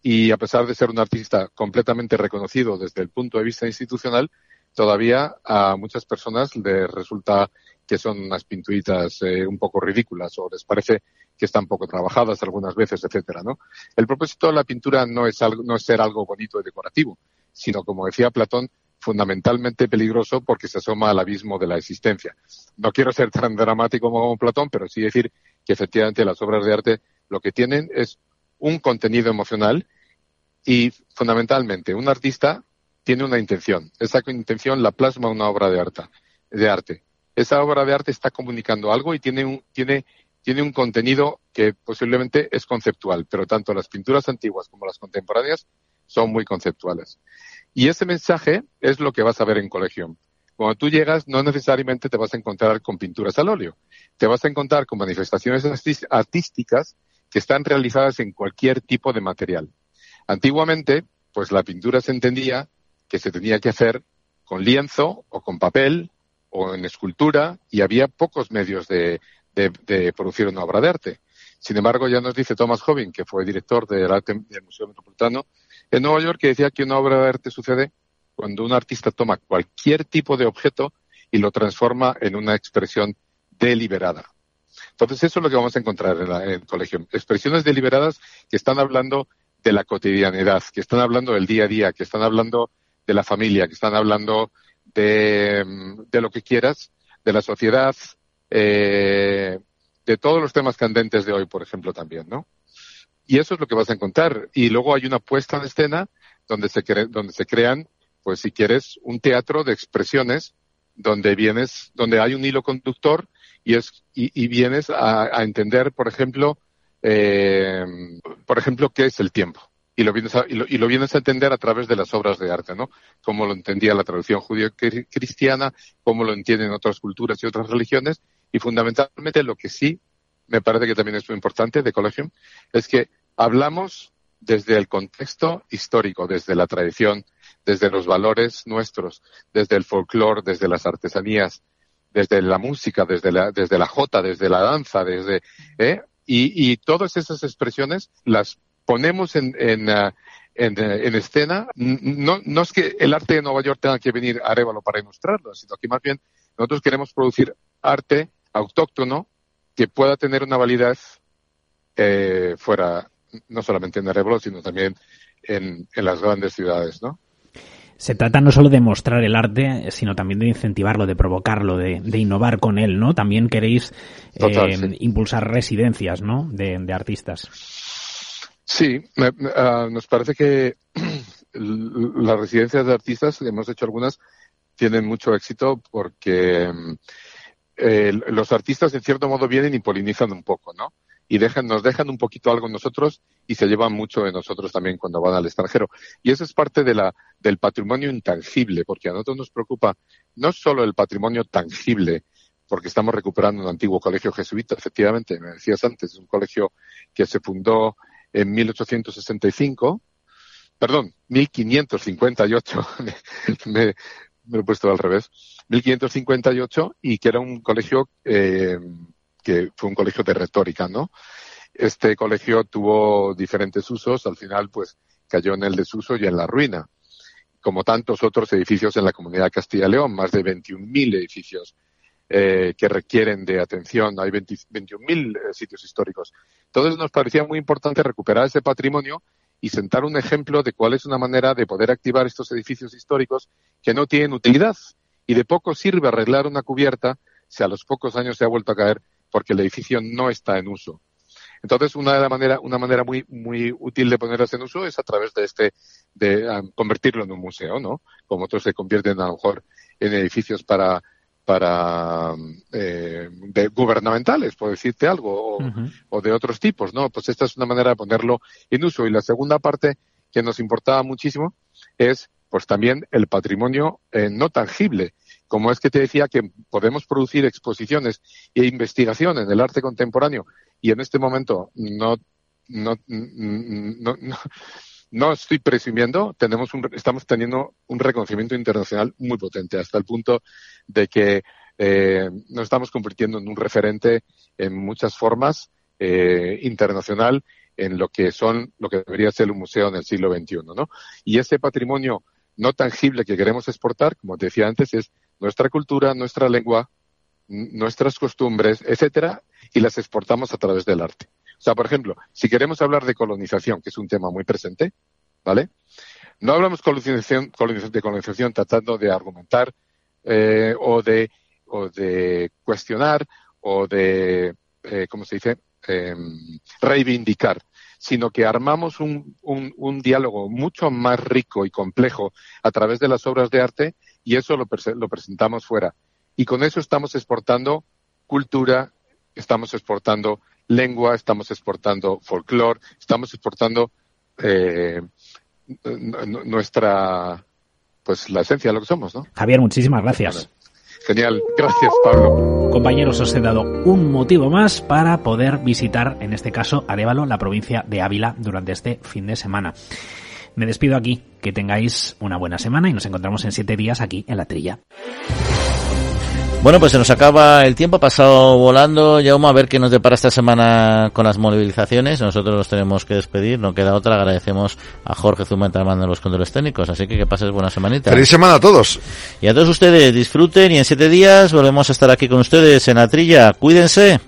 y a pesar de ser un artista completamente reconocido desde el punto de vista institucional, todavía a muchas personas les resulta que son unas pintuitas eh, un poco ridículas o les parece que están poco trabajadas algunas veces, etcétera, ¿no? El propósito de la pintura no es algo, no es ser algo bonito y decorativo, sino como decía Platón, fundamentalmente peligroso porque se asoma al abismo de la existencia. No quiero ser tan dramático como Platón, pero sí decir que efectivamente las obras de arte lo que tienen es un contenido emocional y fundamentalmente un artista tiene una intención. Esa intención la plasma una obra de arte. De arte. Esa obra de arte está comunicando algo y tiene un, tiene, tiene un contenido que posiblemente es conceptual, pero tanto las pinturas antiguas como las contemporáneas son muy conceptuales. Y ese mensaje es lo que vas a ver en colegio. Cuando tú llegas, no necesariamente te vas a encontrar con pinturas al óleo. Te vas a encontrar con manifestaciones artísticas que están realizadas en cualquier tipo de material. Antiguamente, pues la pintura se entendía que se tenía que hacer con lienzo o con papel o en escultura y había pocos medios de, producir una obra de arte. Sin embargo, ya nos dice Thomas Hobbin, que fue director del, arte, del Museo Metropolitano en Nueva York, que decía que una obra de arte sucede cuando un artista toma cualquier tipo de objeto y lo transforma en una expresión deliberada. Entonces, eso es lo que vamos a encontrar en, el colegio. Expresiones deliberadas que están hablando de la cotidianidad, que están hablando del día a día, que están hablando de la familia, que están hablando de, lo que quieras, de la sociedad, eh, de todos los temas candentes de hoy, por ejemplo, también, ¿no? Y eso es lo que vas a encontrar. Y luego hay una puesta en escena donde se, donde se crean pues si quieres, un teatro de expresiones donde vienes, donde hay un hilo conductor y es y, vienes a, entender, por ejemplo, eh, por ejemplo, qué es el tiempo y lo vienes a, y lo, vienes a entender a través de las obras de arte, ¿no? Como lo entendía la traducción judío-cristiana, cómo lo entienden otras culturas y otras religiones y fundamentalmente lo que sí me parece que también es muy importante de colegio es que hablamos desde el contexto histórico, desde la tradición, desde los valores nuestros, desde el folclore, desde las artesanías, desde la música, desde la, desde la jota, desde la danza, desde, ¿eh? y, y todas esas expresiones las ponemos en, en, uh, en, en, escena. No, no es que el arte de Nueva York tenga que venir a Arevalo para ilustrarlo, sino que más bien nosotros queremos producir arte autóctono que pueda tener una validez eh, fuera, no solamente en Arevalo, sino también en, en las grandes ciudades, ¿no? se trata no solo de mostrar el arte, sino también de incentivarlo, de provocarlo, de, innovar con él, ¿no? También queréis eh, impulsar residencias, ¿no? De, artistas. Sí, ah, nos parece que las residencias de artistas, hemos hecho algunas, tienen mucho éxito porque eh, los artistas en cierto modo vienen y polinizan un poco, ¿no? y dejan, nos dejan un poquito algo nosotros y se llevan mucho de nosotros también cuando van al extranjero. Y eso es parte de la, del patrimonio intangible, porque a nosotros nos preocupa no solo el patrimonio tangible, porque estamos recuperando un antiguo colegio jesuita, efectivamente, me decías antes, es un colegio que se fundó en 1865, perdón, 1558, me, me, lo he puesto al revés, 1558, y que era un colegio eh, que fue un colegio de retórica, ¿no? Este colegio tuvo diferentes usos, al final pues cayó en el desuso y en la ruina, como tantos otros edificios en la comunidad de Castilla y León, más de 21.000 edificios eh, que requieren de atención, hay 21.000 eh, sitios históricos. Entonces nos parecía muy importante recuperar ese patrimonio y sentar un ejemplo de cuál es una manera de poder activar estos edificios históricos que no tienen utilidad y de poco sirve arreglar una cubierta si a los pocos años se ha vuelto a caer porque el edificio no está en uso. Entonces, una de la manera, una manera muy, muy útil de ponerlas en uso es a través de este, de um, convertirlo en un museo, ¿no? Como otros se convierten a lo mejor en edificios para, para eh, de gubernamentales, por decirte algo, o, de otros tipos, ¿no? Pues esta es una manera de ponerlo en uso. Y la segunda parte que nos importaba muchísimo es, pues también el patrimonio eh, no tangible como es que te decía que podemos producir exposiciones e investigación en el arte contemporáneo y en este momento no, no, no, no, estoy presumiendo, tenemos un, estamos teniendo un reconocimiento internacional muy potente hasta el punto de que eh, nos estamos convirtiendo en un referente en muchas formas eh, internacional en lo que son lo que debería ser un museo en el siglo XXI, ¿no? Y ese patrimonio no tangible que queremos exportar, como te decía antes, es nuestra cultura, nuestra lengua, nuestras costumbres, etcétera, y las exportamos a través del arte. O sea, por ejemplo, si queremos hablar de colonización, que es un tema muy presente, ¿vale? No hablamos de colonización tratando de argumentar eh, o de o de cuestionar o de, eh, ¿cómo se dice? Em, reivindicar, sino que armamos un, un, un, diálogo mucho más rico y complejo a través de las obras de arte y eso lo, presentamos fuera. Y con eso estamos exportando cultura, estamos exportando lengua, estamos exportando folclore, estamos exportando eh, nuestra, pues la esencia de lo que somos, ¿no? Javier, muchísimas gracias. Genial, gracias Pablo. Compañeros, os he dado un motivo más para poder visitar, en este caso, Arevalo, la provincia de Ávila, durante este fin de semana. Me despido aquí, que tengáis una buena semana y nos encontramos en siete días aquí en la trilla. Bueno, pues se nos acaba el tiempo, ha pasado volando. Ya vamos a ver qué nos depara esta semana con las movilizaciones. Nosotros nos tenemos que despedir, no queda otra. Agradecemos a Jorge Zumeta mando los controles técnicos. Así que que pases buena semanita. Feliz semana a todos. Y a todos ustedes, disfruten y en siete días volvemos a estar aquí con ustedes en la trilla. Cuídense.